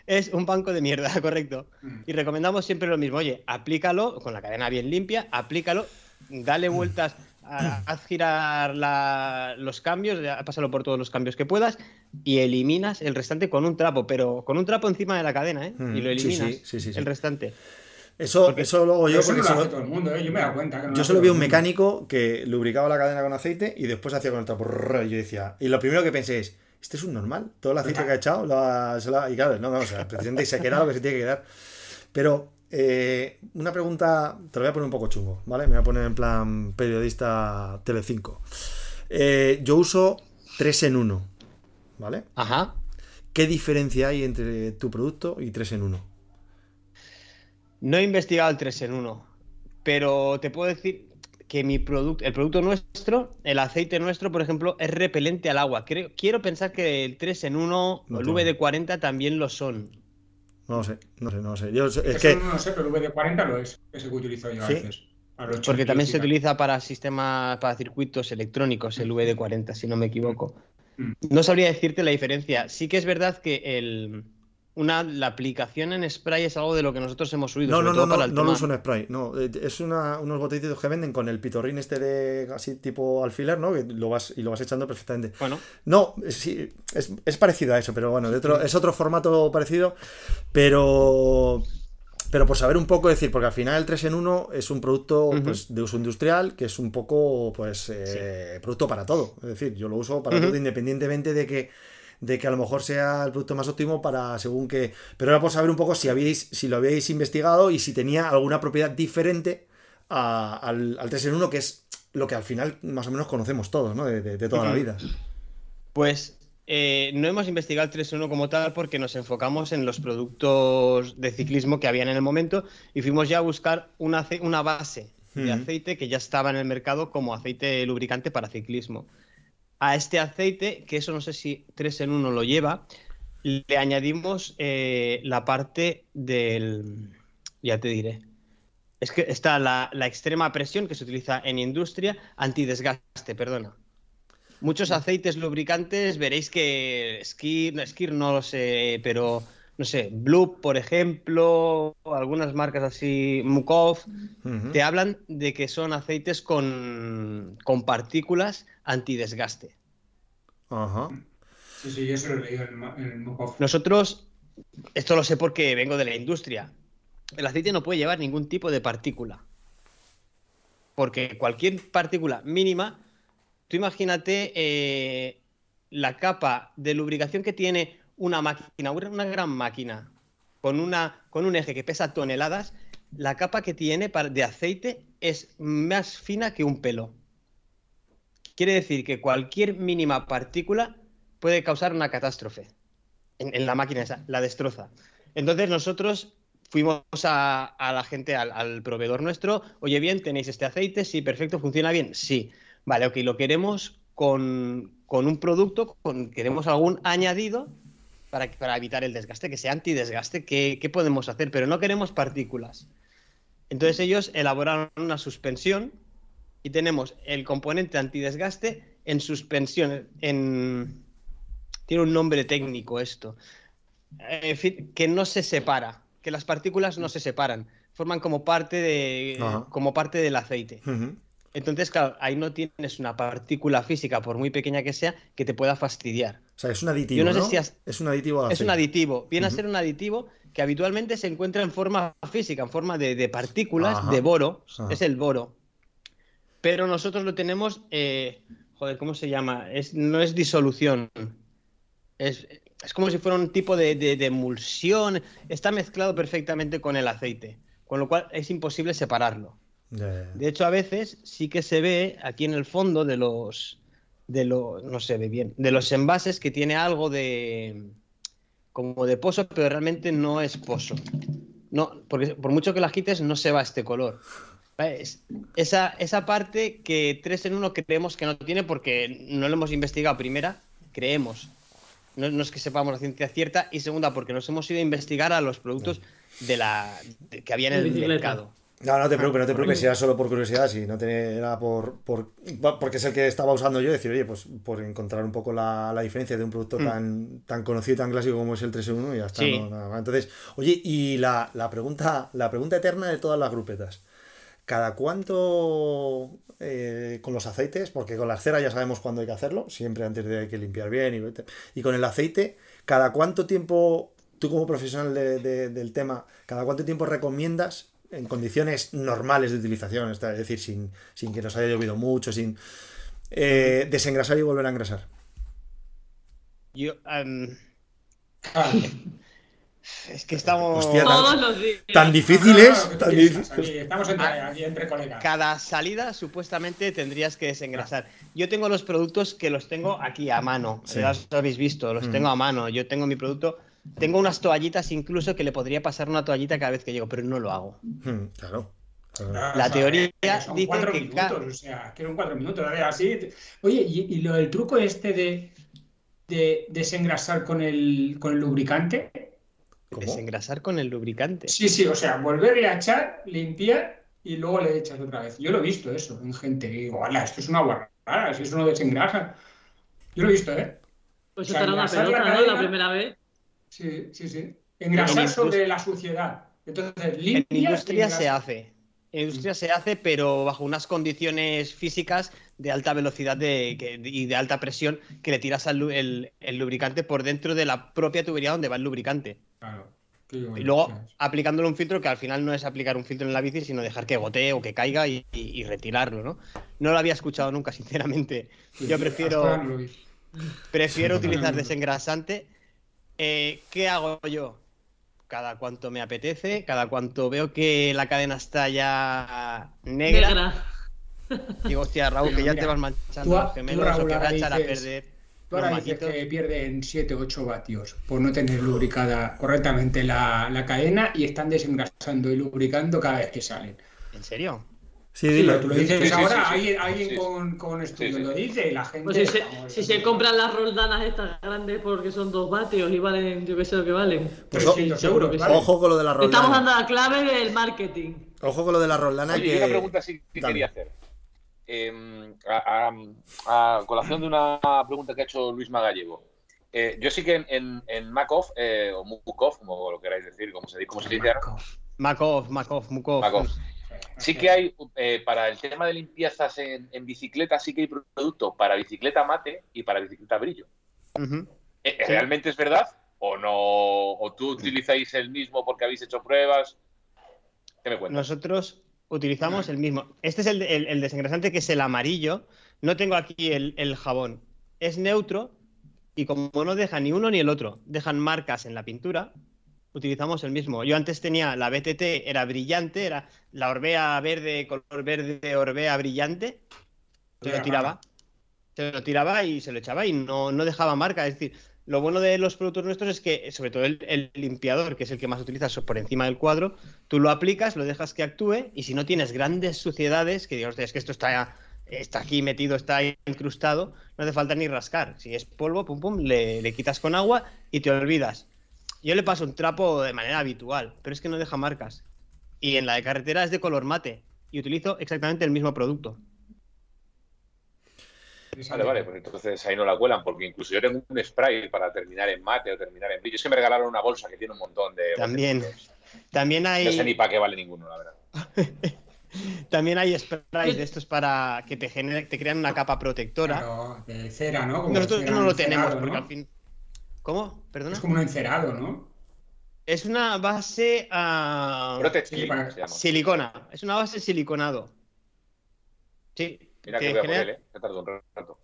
[SPEAKER 5] Es un banco de mierda, correcto.
[SPEAKER 4] Mm.
[SPEAKER 5] Y recomendamos siempre lo mismo. Oye, aplícalo con la cadena bien limpia, aplícalo, dale vueltas, a- haz girar la- los cambios, ya, pásalo por todos los cambios que puedas y eliminas el restante con un trapo, pero con un trapo encima de la cadena, ¿eh?
[SPEAKER 1] Mm,
[SPEAKER 5] y lo eliminas
[SPEAKER 1] sí, sí, sí.
[SPEAKER 5] el restante.
[SPEAKER 1] Eso, eso lo hago yo
[SPEAKER 4] Eso
[SPEAKER 1] porque
[SPEAKER 4] no lo
[SPEAKER 1] solo-
[SPEAKER 4] todo el mundo, ¿eh? yo me he dado cuenta. que no
[SPEAKER 1] Yo solo vi un mecánico que lubricaba la cadena con aceite y después hacía con el trapo. Y yo decía, y lo primero que pensé es, ¿este es un normal? Todo el aceite que ha echado, ha- ha- y claro, no, no, o sea, precisamente se queda lo que se tiene que quedar. Pero eh, una pregunta, te lo voy a poner un poco chungo, ¿vale? Me voy a poner en plan periodista Telecinco. Eh, yo uso 3 en 1, ¿vale?
[SPEAKER 5] Ajá.
[SPEAKER 1] ¿Qué diferencia hay entre tu producto y 3 en 1?
[SPEAKER 5] No he investigado el 3 en 1, pero te puedo decir que mi producto, el producto nuestro, el aceite nuestro, por ejemplo, es repelente al agua. Creo, quiero pensar que el 3 en 1
[SPEAKER 1] No
[SPEAKER 5] o el
[SPEAKER 1] tengo.
[SPEAKER 5] VD40 también lo son.
[SPEAKER 1] No lo sé, no sé, no lo sé. Yo, es
[SPEAKER 4] Eso
[SPEAKER 1] que...
[SPEAKER 4] no lo sé, pero el VD40 lo es, ese que utilizo yo a
[SPEAKER 1] ¿Sí?
[SPEAKER 4] veces. para los
[SPEAKER 5] Porque también se utiliza para sistemas, para circuitos electrónicos, el VD40, si no me equivoco.
[SPEAKER 4] Mm.
[SPEAKER 5] No sabría decirte la diferencia. Sí que es verdad que el, una, la aplicación en spray es algo de lo que nosotros hemos subido.
[SPEAKER 1] No,
[SPEAKER 5] sobre
[SPEAKER 1] no,
[SPEAKER 5] todo
[SPEAKER 1] no,
[SPEAKER 5] para
[SPEAKER 1] no,
[SPEAKER 5] el
[SPEAKER 1] no lo uso en spray. No, eh, es una, unos botellitos que venden con el pitorrín este de así tipo alfiler, ¿no? Que lo vas y lo vas echando perfectamente.
[SPEAKER 5] Bueno,
[SPEAKER 1] No, sí, es, es parecido a eso, pero bueno, de otro- es otro formato parecido, pero pero por saber un poco decir, porque al final el 3 en 1 es un producto pues, de uso industrial que es un poco pues eh, producto para todo. Es decir, yo lo uso para todo independientemente de que de que a lo mejor sea el producto más óptimo para según que. Pero era por saber un poco si habíais, si lo habíais investigado y si tenía alguna propiedad diferente a- al, al 3 en 1, que es lo que al final más o menos conocemos todos, ¿no? De, de- de toda la vida.
[SPEAKER 5] Pues eh, no hemos investigado el 3-1 como tal porque nos enfocamos en los productos de ciclismo que habían en el momento y fuimos ya a buscar una, una base de aceite que ya estaba en el mercado como aceite lubricante para ciclismo. A este aceite, que eso no sé si 3 en 1 lo lleva, le añadimos eh, la parte del... Ya te diré. Es que está la, la extrema presión que se utiliza en industria, antidesgaste, perdona. Muchos aceites lubricantes veréis que Skir, no, Skir no lo sé, pero no sé, Blue, por ejemplo, algunas marcas así, Mukov, te hablan de que son aceites con, con partículas antidesgaste.
[SPEAKER 1] Ajá.
[SPEAKER 4] Sí, sí, eso lo he leído en en Mukov.
[SPEAKER 5] Nosotros, esto lo sé porque vengo de la industria, el aceite no puede llevar ningún tipo de partícula. Porque cualquier partícula mínima, tú imagínate eh, la capa de lubricación que tiene una máquina, una gran máquina, con, una, con un eje que pesa toneladas, la capa que tiene de aceite es más fina que un pelo. Quiere decir que cualquier mínima partícula puede causar una catástrofe en, la máquina esa, la destroza. Entonces nosotros fuimos a, a la gente, al, al proveedor nuestro, oye bien, tenéis este aceite, sí, perfecto, funciona bien, sí. Vale, ok, lo queremos con, con un producto, con, queremos algún añadido para, para evitar el desgaste, que sea antidesgaste, ¿qué, ¿qué podemos hacer? Pero no queremos partículas. Entonces ellos elaboraron una suspensión y tenemos el componente antidesgaste en suspensión, en... Tiene un nombre técnico esto. Eh, En fin, que no se separa, que las partículas no se separan, forman como parte, de,
[SPEAKER 1] Ajá.
[SPEAKER 5] como parte del aceite.
[SPEAKER 1] Ujú.
[SPEAKER 5] Entonces, claro, ahí no tienes una partícula física, por muy pequeña que sea, que te pueda fastidiar.
[SPEAKER 1] O sea, es un aditivo.
[SPEAKER 5] Yo no sé si has-
[SPEAKER 1] Es un aditivo
[SPEAKER 5] Es un aditivo, viene a ser un aditivo que habitualmente se encuentra en forma física, en forma de, de partículas,
[SPEAKER 1] Ajá.
[SPEAKER 5] de boro,
[SPEAKER 1] Ajá.
[SPEAKER 5] es el boro. Pero nosotros lo tenemos, eh, joder, ¿cómo se llama? Es, no es disolución, es, es como si fuera un tipo de, de- de emulsión, está mezclado perfectamente con el aceite, con lo cual es imposible separarlo. De hecho, a veces sí que se ve aquí en el fondo de los, de los, no se ve bien, de los envases que tiene algo de, como de pozo, pero realmente no es pozo. No, porque por mucho que la quites no se va este color. Esa, esa parte que 3 en 1 creemos que no tiene porque no lo hemos investigado primera, creemos No, no es que sepamos la ciencia cierta. Y segunda, porque nos hemos ido a investigar a los productos de la de- que había en el
[SPEAKER 2] bicicleta.
[SPEAKER 5] mercado.
[SPEAKER 1] No, no te preocupes, no te
[SPEAKER 4] Ah,
[SPEAKER 1] preocupes, si era solo por curiosidad, si no te, era por, por porque es el que estaba usando yo, decir, oye, pues por encontrar un poco la, la diferencia de un producto
[SPEAKER 5] Mm.
[SPEAKER 1] tan, tan conocido y tan clásico como es el 3 en 1 y ya está.
[SPEAKER 5] Sí.
[SPEAKER 1] no. Entonces, oye, y la, la pregunta, la pregunta eterna de todas las grupetas. ¿Cada cuánto eh, con los aceites? Porque con la cera ya sabemos cuándo hay que hacerlo, siempre antes de hay que limpiar bien. Y, y con el aceite, ¿cada cuánto tiempo, tú como profesional de- de- del tema, cada cuánto tiempo recomiendas en condiciones normales de utilización, es decir, sin, sin que nos haya llovido mucho, sin eh, desengrasar y volver a engrasar?
[SPEAKER 5] Yo,
[SPEAKER 4] Ah,
[SPEAKER 5] es que estamos.
[SPEAKER 1] Hostia,
[SPEAKER 2] Todos los días.
[SPEAKER 1] Tan.
[SPEAKER 4] Aquí Estamos entre, aquí entre colegas.
[SPEAKER 5] Cada salida supuestamente tendrías que desengrasar. Yo tengo los productos que los tengo aquí a mano.
[SPEAKER 1] Sí.
[SPEAKER 5] Ya los habéis visto, los
[SPEAKER 1] Mm.
[SPEAKER 5] tengo a mano. Yo tengo mi producto. Tengo unas toallitas incluso que le podría pasar una toallita cada vez que llego, pero no lo hago.
[SPEAKER 1] Hmm, Claro. claro.
[SPEAKER 4] Ah,
[SPEAKER 5] La
[SPEAKER 4] o sea,
[SPEAKER 5] teoría
[SPEAKER 4] que son
[SPEAKER 5] dice
[SPEAKER 4] cuatro
[SPEAKER 5] que
[SPEAKER 4] minutos, o sea, que son cuatro minutos, a ver, así. te- Oye, y, y lo del truco este de, de desengrasar con el, con el lubricante.
[SPEAKER 1] ¿Cómo?
[SPEAKER 5] Desengrasar con el lubricante.
[SPEAKER 4] Sí, sí, o sea, volverle a echar, limpiar y luego le echas otra vez. Yo lo he visto eso en gente. Y digo, ¡hala, esto es una guarrada! Si eso no desengrasa. Yo lo he visto, ¿eh?
[SPEAKER 2] Pues
[SPEAKER 4] O sea,
[SPEAKER 2] estará una pelota, ¿no? La primera vez.
[SPEAKER 4] Sí, sí, sí. Engrasar
[SPEAKER 5] En
[SPEAKER 4] sobre la suciedad. Entonces,
[SPEAKER 5] En industria se hace. En industria se hace, pero bajo unas condiciones físicas de alta velocidad de- que- y de alta presión que le tiras al el, el lubricante por dentro de la propia tubería donde va el lubricante.
[SPEAKER 4] Claro. bueno,
[SPEAKER 5] Y luego aplicándole un filtro que al final no es aplicar un filtro en la bici, sino dejar que gotee o que caiga y, y- y retirarlo, ¿no? No lo había escuchado nunca, sinceramente. Yo prefiero, prefiero utilizar desengrasante. Eh, ¿Qué hago yo? Cada cuanto me apetece, cada cuanto veo que la cadena está ya negra,
[SPEAKER 2] Negra.
[SPEAKER 5] digo, hostia, Raúl, que ya te vas manchando
[SPEAKER 4] tú a-
[SPEAKER 5] los
[SPEAKER 4] tú,
[SPEAKER 5] gemelos o
[SPEAKER 4] Raúl,
[SPEAKER 5] que va a
[SPEAKER 4] ahora
[SPEAKER 5] echar a
[SPEAKER 4] dices-
[SPEAKER 5] perder
[SPEAKER 4] Tú ahora dices que pierden 7-8 vatios por no tener lubricada correctamente la, la cadena y están desengrasando y lubricando cada vez que salen.
[SPEAKER 5] ¿En serio?
[SPEAKER 1] Sí,
[SPEAKER 4] Sí,
[SPEAKER 1] dilo.
[SPEAKER 4] tú lo dices
[SPEAKER 3] Sí, sí,
[SPEAKER 4] ahora,
[SPEAKER 3] sí, sí.
[SPEAKER 4] alguien, alguien
[SPEAKER 3] Sí.
[SPEAKER 4] con, con estudios
[SPEAKER 3] Sí, sí.
[SPEAKER 4] lo dice y la gente.
[SPEAKER 2] Pues si se,
[SPEAKER 4] vamos,
[SPEAKER 2] si se compran las roldanas estas grandes porque son dos vatios y valen, yo qué sé lo que valen.
[SPEAKER 1] Pues
[SPEAKER 4] 300
[SPEAKER 2] seguro que sí.
[SPEAKER 4] ¿vale?
[SPEAKER 1] Ojo con lo de la
[SPEAKER 2] Estamos
[SPEAKER 1] roldana.
[SPEAKER 2] dando la clave del marketing.
[SPEAKER 1] Ojo con lo de la roldana
[SPEAKER 3] Oye, y
[SPEAKER 1] que.
[SPEAKER 3] una pregunta sí que quería hacer. Eh, a, a- a colación de una pregunta que ha hecho Luis Magallego. Eh, yo sí que en, en, en Makov, eh, o Mukov, como lo queráis decir, como se, como se dice ahora,
[SPEAKER 5] Makov, Makov, Mukov.
[SPEAKER 3] Sí que hay, eh, para el tema de limpiezas en, en bicicleta, sí que hay producto para bicicleta mate y para bicicleta brillo. Eh, ¿Realmente es verdad? ¿O no? ¿O tú utilizáis el mismo porque habéis hecho pruebas? ¿Qué me cuentas?
[SPEAKER 5] Nosotros utilizamos el mismo. Este es el, el- el desengrasante que es el amarillo. No tengo aquí el, el jabón. Es neutro y como no deja ni uno ni el otro, dejan marcas en la pintura, utilizamos el mismo. Yo antes tenía la BTT, era brillante, era la Orbea verde, color verde, Orbea brillante. Se lo tiraba. Se lo tiraba y se lo echaba y no, no dejaba marca. Es decir, lo bueno de los productos nuestros es que, sobre todo el, el limpiador, que es el que más utilizas por encima del cuadro, tú lo aplicas, lo dejas que actúe y si no tienes grandes suciedades, que digas, "Hostia, es que esto está, está aquí metido, está incrustado, no hace falta ni rascar. Si es polvo, pum, pum, le, le quitas con agua y te olvidas. Yo le paso un trapo de manera habitual, pero es que no deja marcas. Y en la de carretera es de color mate y utilizo exactamente el mismo producto.
[SPEAKER 3] Vale, vale, pues entonces ahí no la cuelan, porque incluso yo tengo un spray para terminar en mate o terminar en brillo. Es que me regalaron una bolsa que tiene un montón de.
[SPEAKER 5] También. También hay...
[SPEAKER 3] No sé ni para qué vale ninguno, la verdad.
[SPEAKER 5] También hay sprays de estos para que te, genere- te crean una capa protectora.
[SPEAKER 4] Claro, de cera, ¿no? Como
[SPEAKER 5] Nosotros no lo tenemos porque
[SPEAKER 4] ¿no?
[SPEAKER 5] al fin. ¿Cómo? ¿Perdona?
[SPEAKER 4] Es como un encerado, ¿no?
[SPEAKER 5] Es una base a
[SPEAKER 3] Protect
[SPEAKER 4] Sí,
[SPEAKER 3] Clean,
[SPEAKER 4] para-
[SPEAKER 3] se llama.
[SPEAKER 5] silicona. Es una base siliconado. Sí.
[SPEAKER 3] Mira
[SPEAKER 5] te
[SPEAKER 3] que voy a poner, ¿eh? Tardo un rato.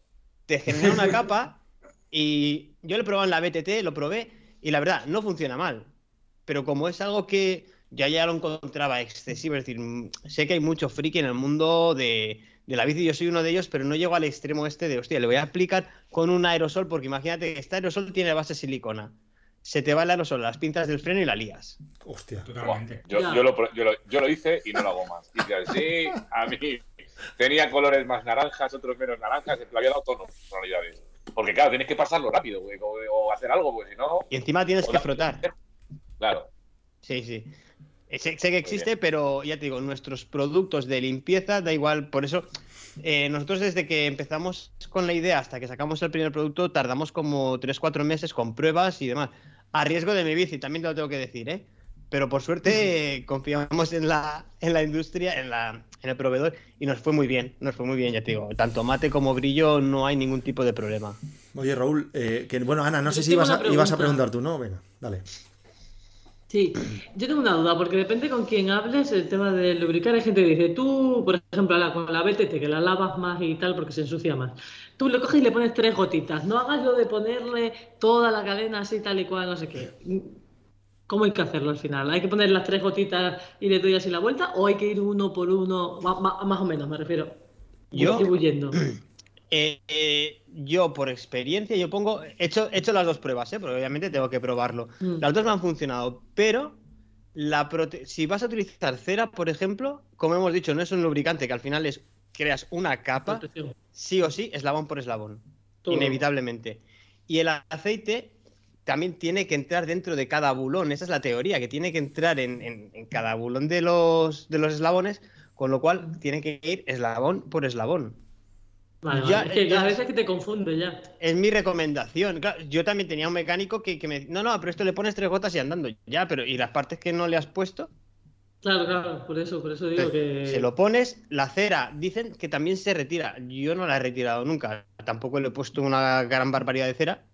[SPEAKER 5] te genera una capa y yo lo he probado en la BTT, lo probé y la verdad no funciona mal. Pero como es algo que yo ya lo encontraba excesivo, es decir, mm, sé que hay mucho friki en el mundo de, de la bici, yo soy uno de ellos, pero no llego al extremo este de, hostia, le voy a aplicar con un aerosol, porque imagínate que este aerosol tiene base silicona. Se te va el aerosol, las pinzas del freno y la lías.
[SPEAKER 1] Hostia.
[SPEAKER 4] Totalmente.
[SPEAKER 3] yo, yo, lo, yo, lo, yo lo hice y no lo hago más. Y dices, sí, a mí tenía colores más naranjas, otros menos naranjas, le había dado tonos, tonalidades. Porque claro, tienes que pasarlo rápido, güey, o, o hacer algo, pues si no.
[SPEAKER 5] Y encima tienes que frotar.
[SPEAKER 3] Claro.
[SPEAKER 5] Sí, sí. Sé, sé que existe, pero ya te digo, nuestros productos de limpieza, da igual, por eso eh, nosotros desde que empezamos con la idea hasta que sacamos el primer producto, tardamos como 3-4 meses con pruebas y demás. A riesgo de mi bici, también te lo tengo que decir, ¿eh? Pero por suerte eh, confiamos en la, en la industria, en, la, en el proveedor, y nos fue muy bien, nos fue muy bien, ya te digo. Tanto mate como brillo no hay ningún tipo de problema.
[SPEAKER 1] Oye, Raúl, eh, que bueno, Ana, no
[SPEAKER 2] Yo
[SPEAKER 1] sé si ibas a, ibas a
[SPEAKER 2] pregunta.
[SPEAKER 1] preguntar tú, ¿no? Venga, dale.
[SPEAKER 2] Sí, yo tengo una duda, porque depende con quién hables, el tema de lubricar. Hay gente que dice, tú, por ejemplo, la- con la BTT, que la lavas más y tal porque se ensucia más. Tú le coges y le pones tres gotitas. No hagas lo de ponerle toda la cadena así, tal y cual, no sé qué. ¿Cómo hay que hacerlo al final? ¿Hay que poner las tres gotitas y le doy así la vuelta? ¿O hay que ir uno por uno? Ma- más o menos, me refiero.
[SPEAKER 5] Yo-
[SPEAKER 2] Distribuyendo.
[SPEAKER 5] Eh, eh, yo, por experiencia, yo pongo. He hecho, he hecho las dos pruebas, ¿eh? porque obviamente tengo que probarlo.
[SPEAKER 2] Mm.
[SPEAKER 5] Las dos me han funcionado, pero la prote- si vas a utilizar cera, por ejemplo, como hemos dicho, no es un lubricante que al final es creas una capa,
[SPEAKER 2] Protección.
[SPEAKER 5] sí o sí, eslabón por eslabón,
[SPEAKER 2] Todo.
[SPEAKER 5] inevitablemente. Y el aceite también tiene que entrar dentro de cada bulón, esa es la teoría, que tiene que entrar en, en- en cada bulón de los, de los eslabones, con lo cual tiene que ir eslabón por eslabón.
[SPEAKER 2] Vale,
[SPEAKER 5] Ya,
[SPEAKER 2] vale. Es que a veces que te confunde ya.
[SPEAKER 5] Es mi recomendación. Claro, yo también tenía un mecánico que, que me no, no, pero esto le pones tres gotas y andando. Ya, pero ¿y las partes que no le has puesto?
[SPEAKER 2] Claro, claro, por eso, por eso digo que.
[SPEAKER 5] Se lo pones, la cera, dicen que también se retira. Yo no la he retirado nunca. Tampoco le he puesto una gran barbaridad de cera.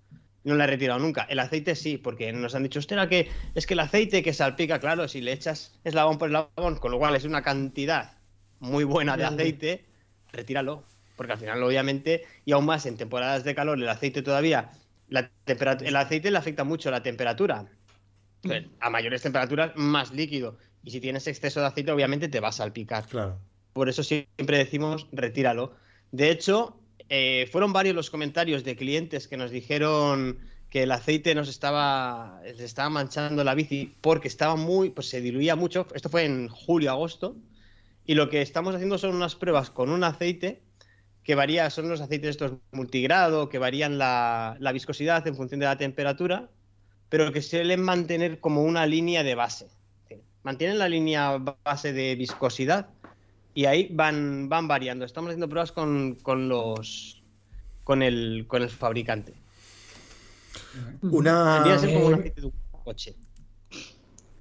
[SPEAKER 5] No la he retirado nunca. El aceite sí, porque nos han dicho, ostras, que es que el aceite que salpica, claro, si le echas eslabón por eslabón, con lo cual es una cantidad muy buena de aceite, retíralo. Porque al final, obviamente, y aún más en temporadas de calor, el aceite todavía, la el aceite le afecta mucho la temperatura. A mayores temperaturas, más líquido. Y si tienes exceso de aceite, obviamente te va a salpicar.
[SPEAKER 1] Claro.
[SPEAKER 5] Por eso siempre decimos retíralo. De hecho, eh, fueron varios los comentarios de clientes que nos dijeron que el aceite nos estaba, les estaba manchando la bici porque estaba muy, pues se diluía mucho. Esto fue en julio, agosto. Y lo que estamos haciendo son unas pruebas con un aceite que varía, son los aceites estos multigrado, que varían la, la viscosidad en función de la temperatura, pero que suelen mantener como una línea de base. Mantienen la línea base de viscosidad y ahí van, van variando. Estamos haciendo pruebas con, con los con el, con el fabricante.
[SPEAKER 1] Una,
[SPEAKER 5] Tendría que ser como un
[SPEAKER 4] Eh,
[SPEAKER 5] aceite de un coche.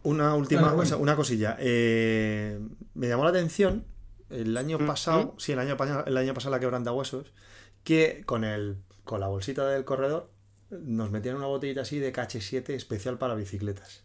[SPEAKER 1] una última cosa, una cosilla. Eh, me llamó la atención el año pasado,
[SPEAKER 5] mm.
[SPEAKER 1] sí, el año, el año pasado la quebranta huesos, que con el con la bolsita del corredor nos metían una botellita así de KH7 especial para bicicletas.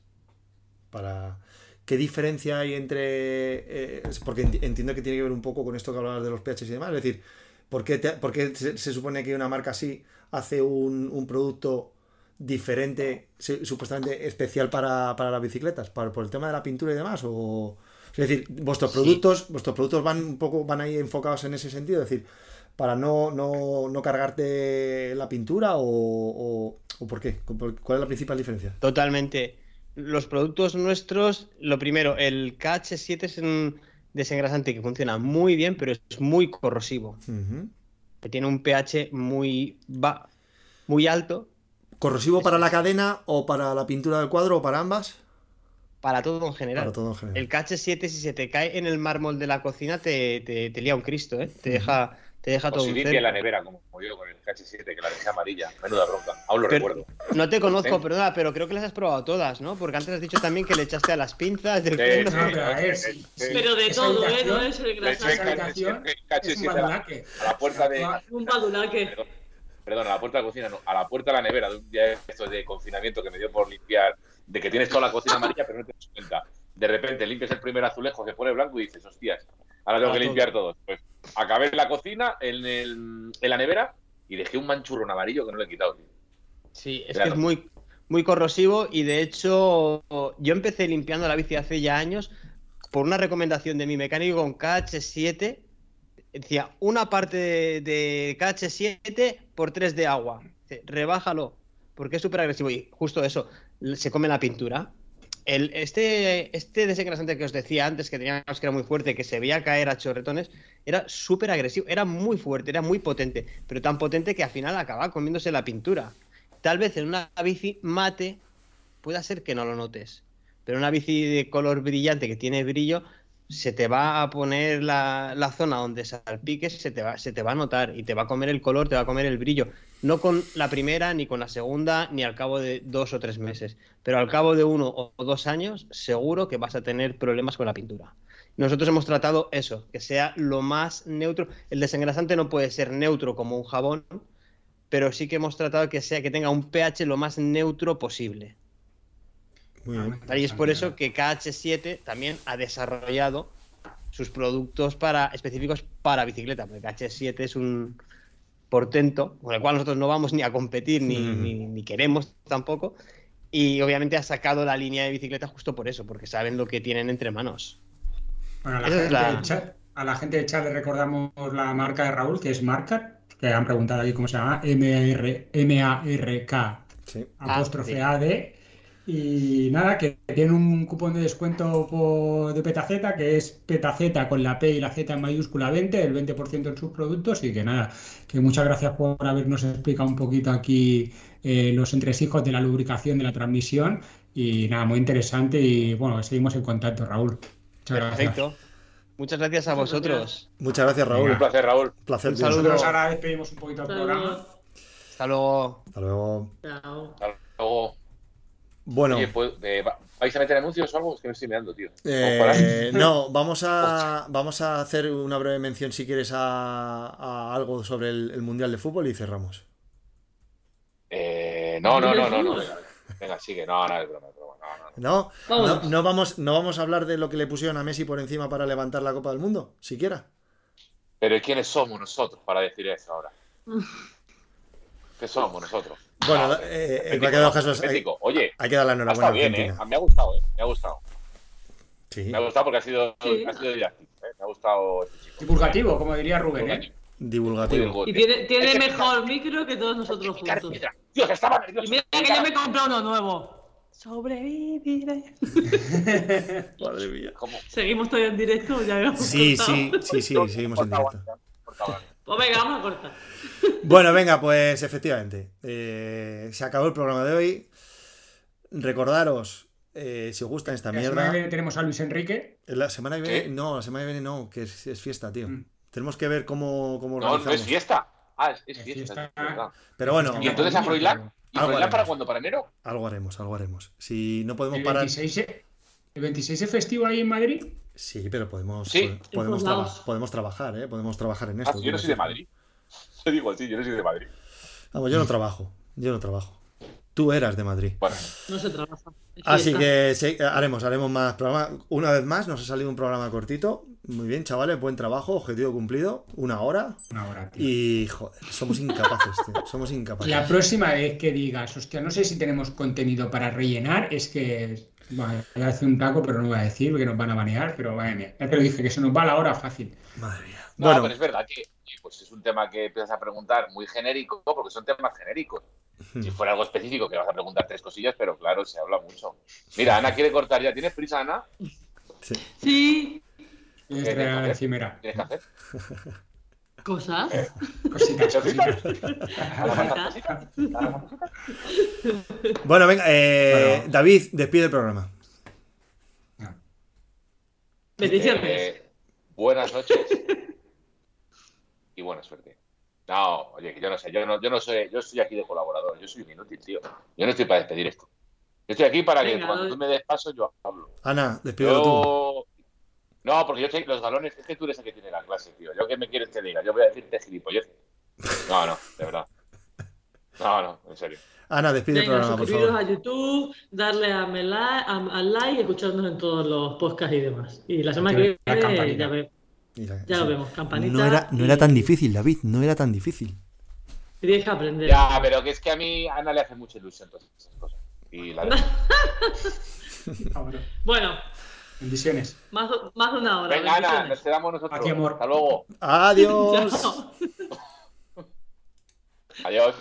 [SPEAKER 1] Para ¿Qué diferencia hay entre eh, porque enti- entiendo que tiene que ver un poco con esto que hablabas de los pH y demás, es decir, ¿por qué, te- por qué se, se supone que una marca así hace un, un producto diferente, supuestamente especial para, para las bicicletas, para, por el tema de la pintura y demás, o es decir, vuestros
[SPEAKER 5] Sí.
[SPEAKER 1] productos, vuestros productos van un poco, van ahí enfocados en ese sentido, es decir, para no, no, no cargarte la pintura o, o, o por qué, ¿cuál es la principal diferencia?
[SPEAKER 5] Totalmente. Los productos nuestros, lo primero, el KH7 es un desengrasante que funciona muy bien, pero es muy corrosivo. Que tiene un pH muy, muy alto
[SPEAKER 1] ¿Corrosivo para la cadena o para la pintura del cuadro o para ambas?
[SPEAKER 5] Para todo en general.
[SPEAKER 1] Para todo en general.
[SPEAKER 5] El KH7, si se te cae en el mármol de la cocina, te, te, te lía un Cristo, ¿eh? Te deja, te deja
[SPEAKER 3] O
[SPEAKER 5] todo
[SPEAKER 3] si
[SPEAKER 5] un
[SPEAKER 3] limpia la nevera, como yo con el KH7, que la dejé amarilla. Menuda bronca. Aún lo
[SPEAKER 5] Pero-
[SPEAKER 3] recuerdo.
[SPEAKER 5] No te conozco,
[SPEAKER 3] Sí.
[SPEAKER 5] perdona, pero creo que las has probado todas, ¿no? Porque antes has dicho también que le echaste a las pinzas del
[SPEAKER 3] Sí, sí,
[SPEAKER 4] No,
[SPEAKER 3] sí,
[SPEAKER 4] sí,
[SPEAKER 3] sí.
[SPEAKER 4] sí.
[SPEAKER 2] Pero de todo, ¿eh? No es el
[SPEAKER 3] Le eché
[SPEAKER 2] grasa.
[SPEAKER 4] Esa habitación
[SPEAKER 3] el
[SPEAKER 4] Es un
[SPEAKER 3] KH7 a la,
[SPEAKER 4] badulaque.
[SPEAKER 3] a la puerta de.
[SPEAKER 2] Un badulaque.
[SPEAKER 3] Perdón, a la puerta de la cocina, no, a la puerta de la nevera de un día de estos de confinamiento que me dio por limpiar, de que tienes toda la cocina amarilla, pero no te das cuenta. De repente limpias el primer azulejo, se pone blanco y dices, hostias, ahora tengo
[SPEAKER 5] Ah,
[SPEAKER 3] que limpiar todo. Pues acabé en la cocina, en, el- en la nevera, y dejé un manchurrón amarillo que no le he quitado. tío.
[SPEAKER 5] Sí, es que es muy, muy corrosivo y de hecho yo empecé limpiando la bici hace ya años por una recomendación de mi mecánico con KH7. Decía, una parte de, de KH7 por 3 de agua. Rebájalo, porque es súper agresivo. Y justo eso, se come la pintura. el, este, este desengrasante que os decía antes, que teníamos que era muy fuerte, que se veía caer a chorretones, era súper agresivo, era muy fuerte, era muy potente, pero tan potente que al final acababa comiéndose la pintura. Tal vez en una bici mate pueda ser que no lo notes, pero una bici de color brillante que tiene brillo, se te va a poner la, la zona donde salpiques, se te, va, se te va a notar y te va a comer el color, te va a comer el brillo. No con la primera, ni con la segunda, ni al cabo de dos o tres meses. Pero al cabo de uno o dos años, seguro que vas a tener problemas con la pintura. Nosotros hemos tratado eso, que sea lo más neutro. El desengrasante no puede ser neutro como un jabón, pero sí que hemos tratado que sea que tenga un pH lo más neutro posible.
[SPEAKER 1] Muy bien.
[SPEAKER 5] Y es por eso que KH7 también ha desarrollado sus productos para, específicos para bicicleta, porque KH7 es un portento con el cual nosotros no vamos ni a competir ni,
[SPEAKER 1] Mm.
[SPEAKER 5] ni- ni queremos tampoco. Y obviamente ha sacado la línea de bicicleta justo por eso, porque saben lo que tienen entre manos.
[SPEAKER 4] Bueno, a la, gente
[SPEAKER 5] la-
[SPEAKER 4] de chat, a la gente de chat le recordamos la marca de Raúl, que es Marcat, que han preguntado ahí cómo se llama, M-A-R- M-A-R-K
[SPEAKER 1] Sí.
[SPEAKER 4] apóstrofe
[SPEAKER 5] sí.
[SPEAKER 4] AD. Y nada, que tiene un cupón de descuento por- de Petaceta, que es Petaceta con la P y la Z en mayúscula 20, el 20% en sus productos. Y que nada, que muchas gracias por habernos explicado un poquito aquí eh, los entresijos de la lubricación de la transmisión. Y nada, muy interesante. Y bueno, seguimos en contacto, Raúl. Muchas gracias.
[SPEAKER 5] Perfecto. Muchas gracias a
[SPEAKER 2] Muchas
[SPEAKER 5] vosotros.
[SPEAKER 1] Muchas gracias, Raúl.
[SPEAKER 3] Un placer, Raúl.
[SPEAKER 1] Placer,
[SPEAKER 5] Un.
[SPEAKER 4] Nosotros ahora despedimos un poquito el
[SPEAKER 2] Hasta
[SPEAKER 4] programa.
[SPEAKER 2] luego.
[SPEAKER 5] Hasta luego.
[SPEAKER 1] Hasta luego.
[SPEAKER 2] Chao.
[SPEAKER 3] Hasta luego.
[SPEAKER 1] Bueno,
[SPEAKER 3] Oye, pues, eh, va- ¿vais a meter anuncios o algo? Es que me estoy mirando, tío.
[SPEAKER 1] eh, no, vamos a, vamos a hacer una breve mención, si quieres, a, a algo sobre el, el Mundial de Fútbol y cerramos.
[SPEAKER 3] Eh, no, no, no, no, no. Venga, venga, sigue. No, no, es broma, es broma. No, no, no.
[SPEAKER 1] ¿No?
[SPEAKER 2] Vámonos.
[SPEAKER 1] ¿No, no vamos, ¿No vamos a hablar de lo que le pusieron a Messi por encima para levantar la Copa del Mundo? Siquiera.
[SPEAKER 3] Pero ¿y quiénes somos nosotros para decir eso ahora? ¿Qué somos nosotros?
[SPEAKER 1] Bueno,
[SPEAKER 3] Ah,
[SPEAKER 1] eh, en cualquier casos, hay.
[SPEAKER 3] Oye,
[SPEAKER 1] hay que dar la enhorabuena a
[SPEAKER 3] estado bien, ¿eh? Me ha gustado, ¿eh? Me ha gustado.
[SPEAKER 1] Sí,
[SPEAKER 3] Me ha gustado porque ha sido,
[SPEAKER 2] Sí.
[SPEAKER 3] ha sido didáctico, ¿eh? Me ha gustado este chico.
[SPEAKER 4] Divulgativo, como diría Rubén, ¿eh?
[SPEAKER 1] divulgativo.
[SPEAKER 2] Y tiene, tiene
[SPEAKER 3] Es que-
[SPEAKER 2] mejor micro que todos nosotros juntos.
[SPEAKER 3] Dios, estaba nervioso.
[SPEAKER 2] Y mira que yo me he comprado uno nuevo. Sobreviviré.
[SPEAKER 1] Madre mía.
[SPEAKER 3] ¿Cómo?
[SPEAKER 2] Seguimos todavía en directo, ya
[SPEAKER 1] Sí,
[SPEAKER 2] cortado.
[SPEAKER 1] sí, sí, sí, seguimos en directo.
[SPEAKER 2] Pues venga, vamos a cortar.
[SPEAKER 1] Bueno, venga, pues efectivamente. eh, se acabó el programa de hoy. Recordaros, eh, si os gusta esta
[SPEAKER 4] La semana que
[SPEAKER 1] mierda.
[SPEAKER 4] viene tenemos a Luis Enrique.
[SPEAKER 1] La semana que viene.
[SPEAKER 3] ¿Qué?
[SPEAKER 1] No, la semana que viene no, que es, es fiesta, tío.
[SPEAKER 4] Mm.
[SPEAKER 1] Tenemos que ver cómo, cómo
[SPEAKER 3] No, no es fiesta. Ah, es, es
[SPEAKER 4] Es
[SPEAKER 3] fiesta.
[SPEAKER 4] fiesta.
[SPEAKER 3] es verdad.
[SPEAKER 1] Pero bueno,
[SPEAKER 3] ¿Y entonces a Froilán? ¿Y
[SPEAKER 1] Algo
[SPEAKER 3] Froilán para cuándo? ¿Para enero?
[SPEAKER 1] algo haremos, algo haremos. Si no podemos
[SPEAKER 4] El
[SPEAKER 1] parar.
[SPEAKER 4] 26, e- el 26 es festivo ahí en Madrid.
[SPEAKER 1] Sí, pero podemos,
[SPEAKER 3] Sí.
[SPEAKER 1] po- podemos, traba- trabajar, ¿eh? Podemos trabajar en
[SPEAKER 3] Ah,
[SPEAKER 1] esto.
[SPEAKER 3] sí, yo no soy de Madrid. Te digo así, yo no soy de Madrid.
[SPEAKER 1] Vamos, yo no trabajo. Yo no trabajo. Tú eras de Madrid.
[SPEAKER 3] Bueno,
[SPEAKER 2] No se trabaja.
[SPEAKER 1] Así que sí, haremos, haremos más programas. Una vez más, nos ha salido un programa cortito. Muy bien, chavales, buen trabajo, objetivo cumplido. Una hora.
[SPEAKER 4] Una hora, tío.
[SPEAKER 1] Y joder, somos incapaces, tío. Somos incapaces.
[SPEAKER 4] La próxima vez que digas, hostia, no sé si tenemos contenido para rellenar, es que. Bueno, voy a hacer un taco, pero no voy a decir porque nos van a banear, pero madre mía. Ya te lo dije, que se nos va la hora fácil.
[SPEAKER 1] Madre mía.
[SPEAKER 3] no,
[SPEAKER 1] Bueno,
[SPEAKER 3] pero es verdad que, pues, es un tema que empiezas a preguntar muy genérico, porque son temas genéricos. Si fuera algo específico, que vas a preguntar tres cosillas, pero claro, se habla mucho. Mira, Ana quiere cortar ya. ¿Tienes prisa, Ana?
[SPEAKER 1] sí.
[SPEAKER 2] Sí,
[SPEAKER 4] Es
[SPEAKER 3] Eh,
[SPEAKER 4] la
[SPEAKER 3] eh,
[SPEAKER 4] efímera.
[SPEAKER 3] ¿Tienes que hacer?
[SPEAKER 2] cosas.
[SPEAKER 4] Cositas,
[SPEAKER 3] ¿Cositas?
[SPEAKER 1] bueno venga, eh,
[SPEAKER 4] Bueno.
[SPEAKER 1] David, despide el programa.
[SPEAKER 2] Bendiciones.
[SPEAKER 3] Eh, buenas noches y buena suerte. No, oye, que yo no sé, yo no, yo no soy, yo estoy aquí de colaborador, yo soy un inútil, tío. Yo no estoy para despedir esto. Yo estoy aquí para que cuando
[SPEAKER 2] doy.
[SPEAKER 3] tú me des paso yo hablo.
[SPEAKER 1] Ana, despídelo tú.
[SPEAKER 3] Yo... No, porque yo sé que los galones, es que tú eres el que tiene la clase, tío. Yo que me quieres que diga, yo voy a decirte gilipolleces. No, no, de verdad. No, no, en serio.
[SPEAKER 1] Ana, despide el
[SPEAKER 2] Venga,
[SPEAKER 1] programa, por
[SPEAKER 2] suscribiros
[SPEAKER 1] favor.
[SPEAKER 2] a YouTube, darle a me la- a- al like y escucharnos en todos los podcasts y demás. Y la semana que viene ya, ve- Ya
[SPEAKER 1] sí.
[SPEAKER 2] lo vemos. Campanita.
[SPEAKER 1] No era, no
[SPEAKER 2] y-
[SPEAKER 1] era tan difícil, David, no era tan difícil.
[SPEAKER 2] Tienes que aprender.
[SPEAKER 3] Ya, pero que es que a mí Ana le hace mucha ilusión todas esas cosas. Y la
[SPEAKER 4] Ah, bueno. Bendiciones.
[SPEAKER 2] más, más de una hora.
[SPEAKER 3] Venga, Ana, nos quedamos nosotros.
[SPEAKER 4] A ti, amor.
[SPEAKER 3] Hasta luego.
[SPEAKER 1] Adiós.
[SPEAKER 3] Adiós.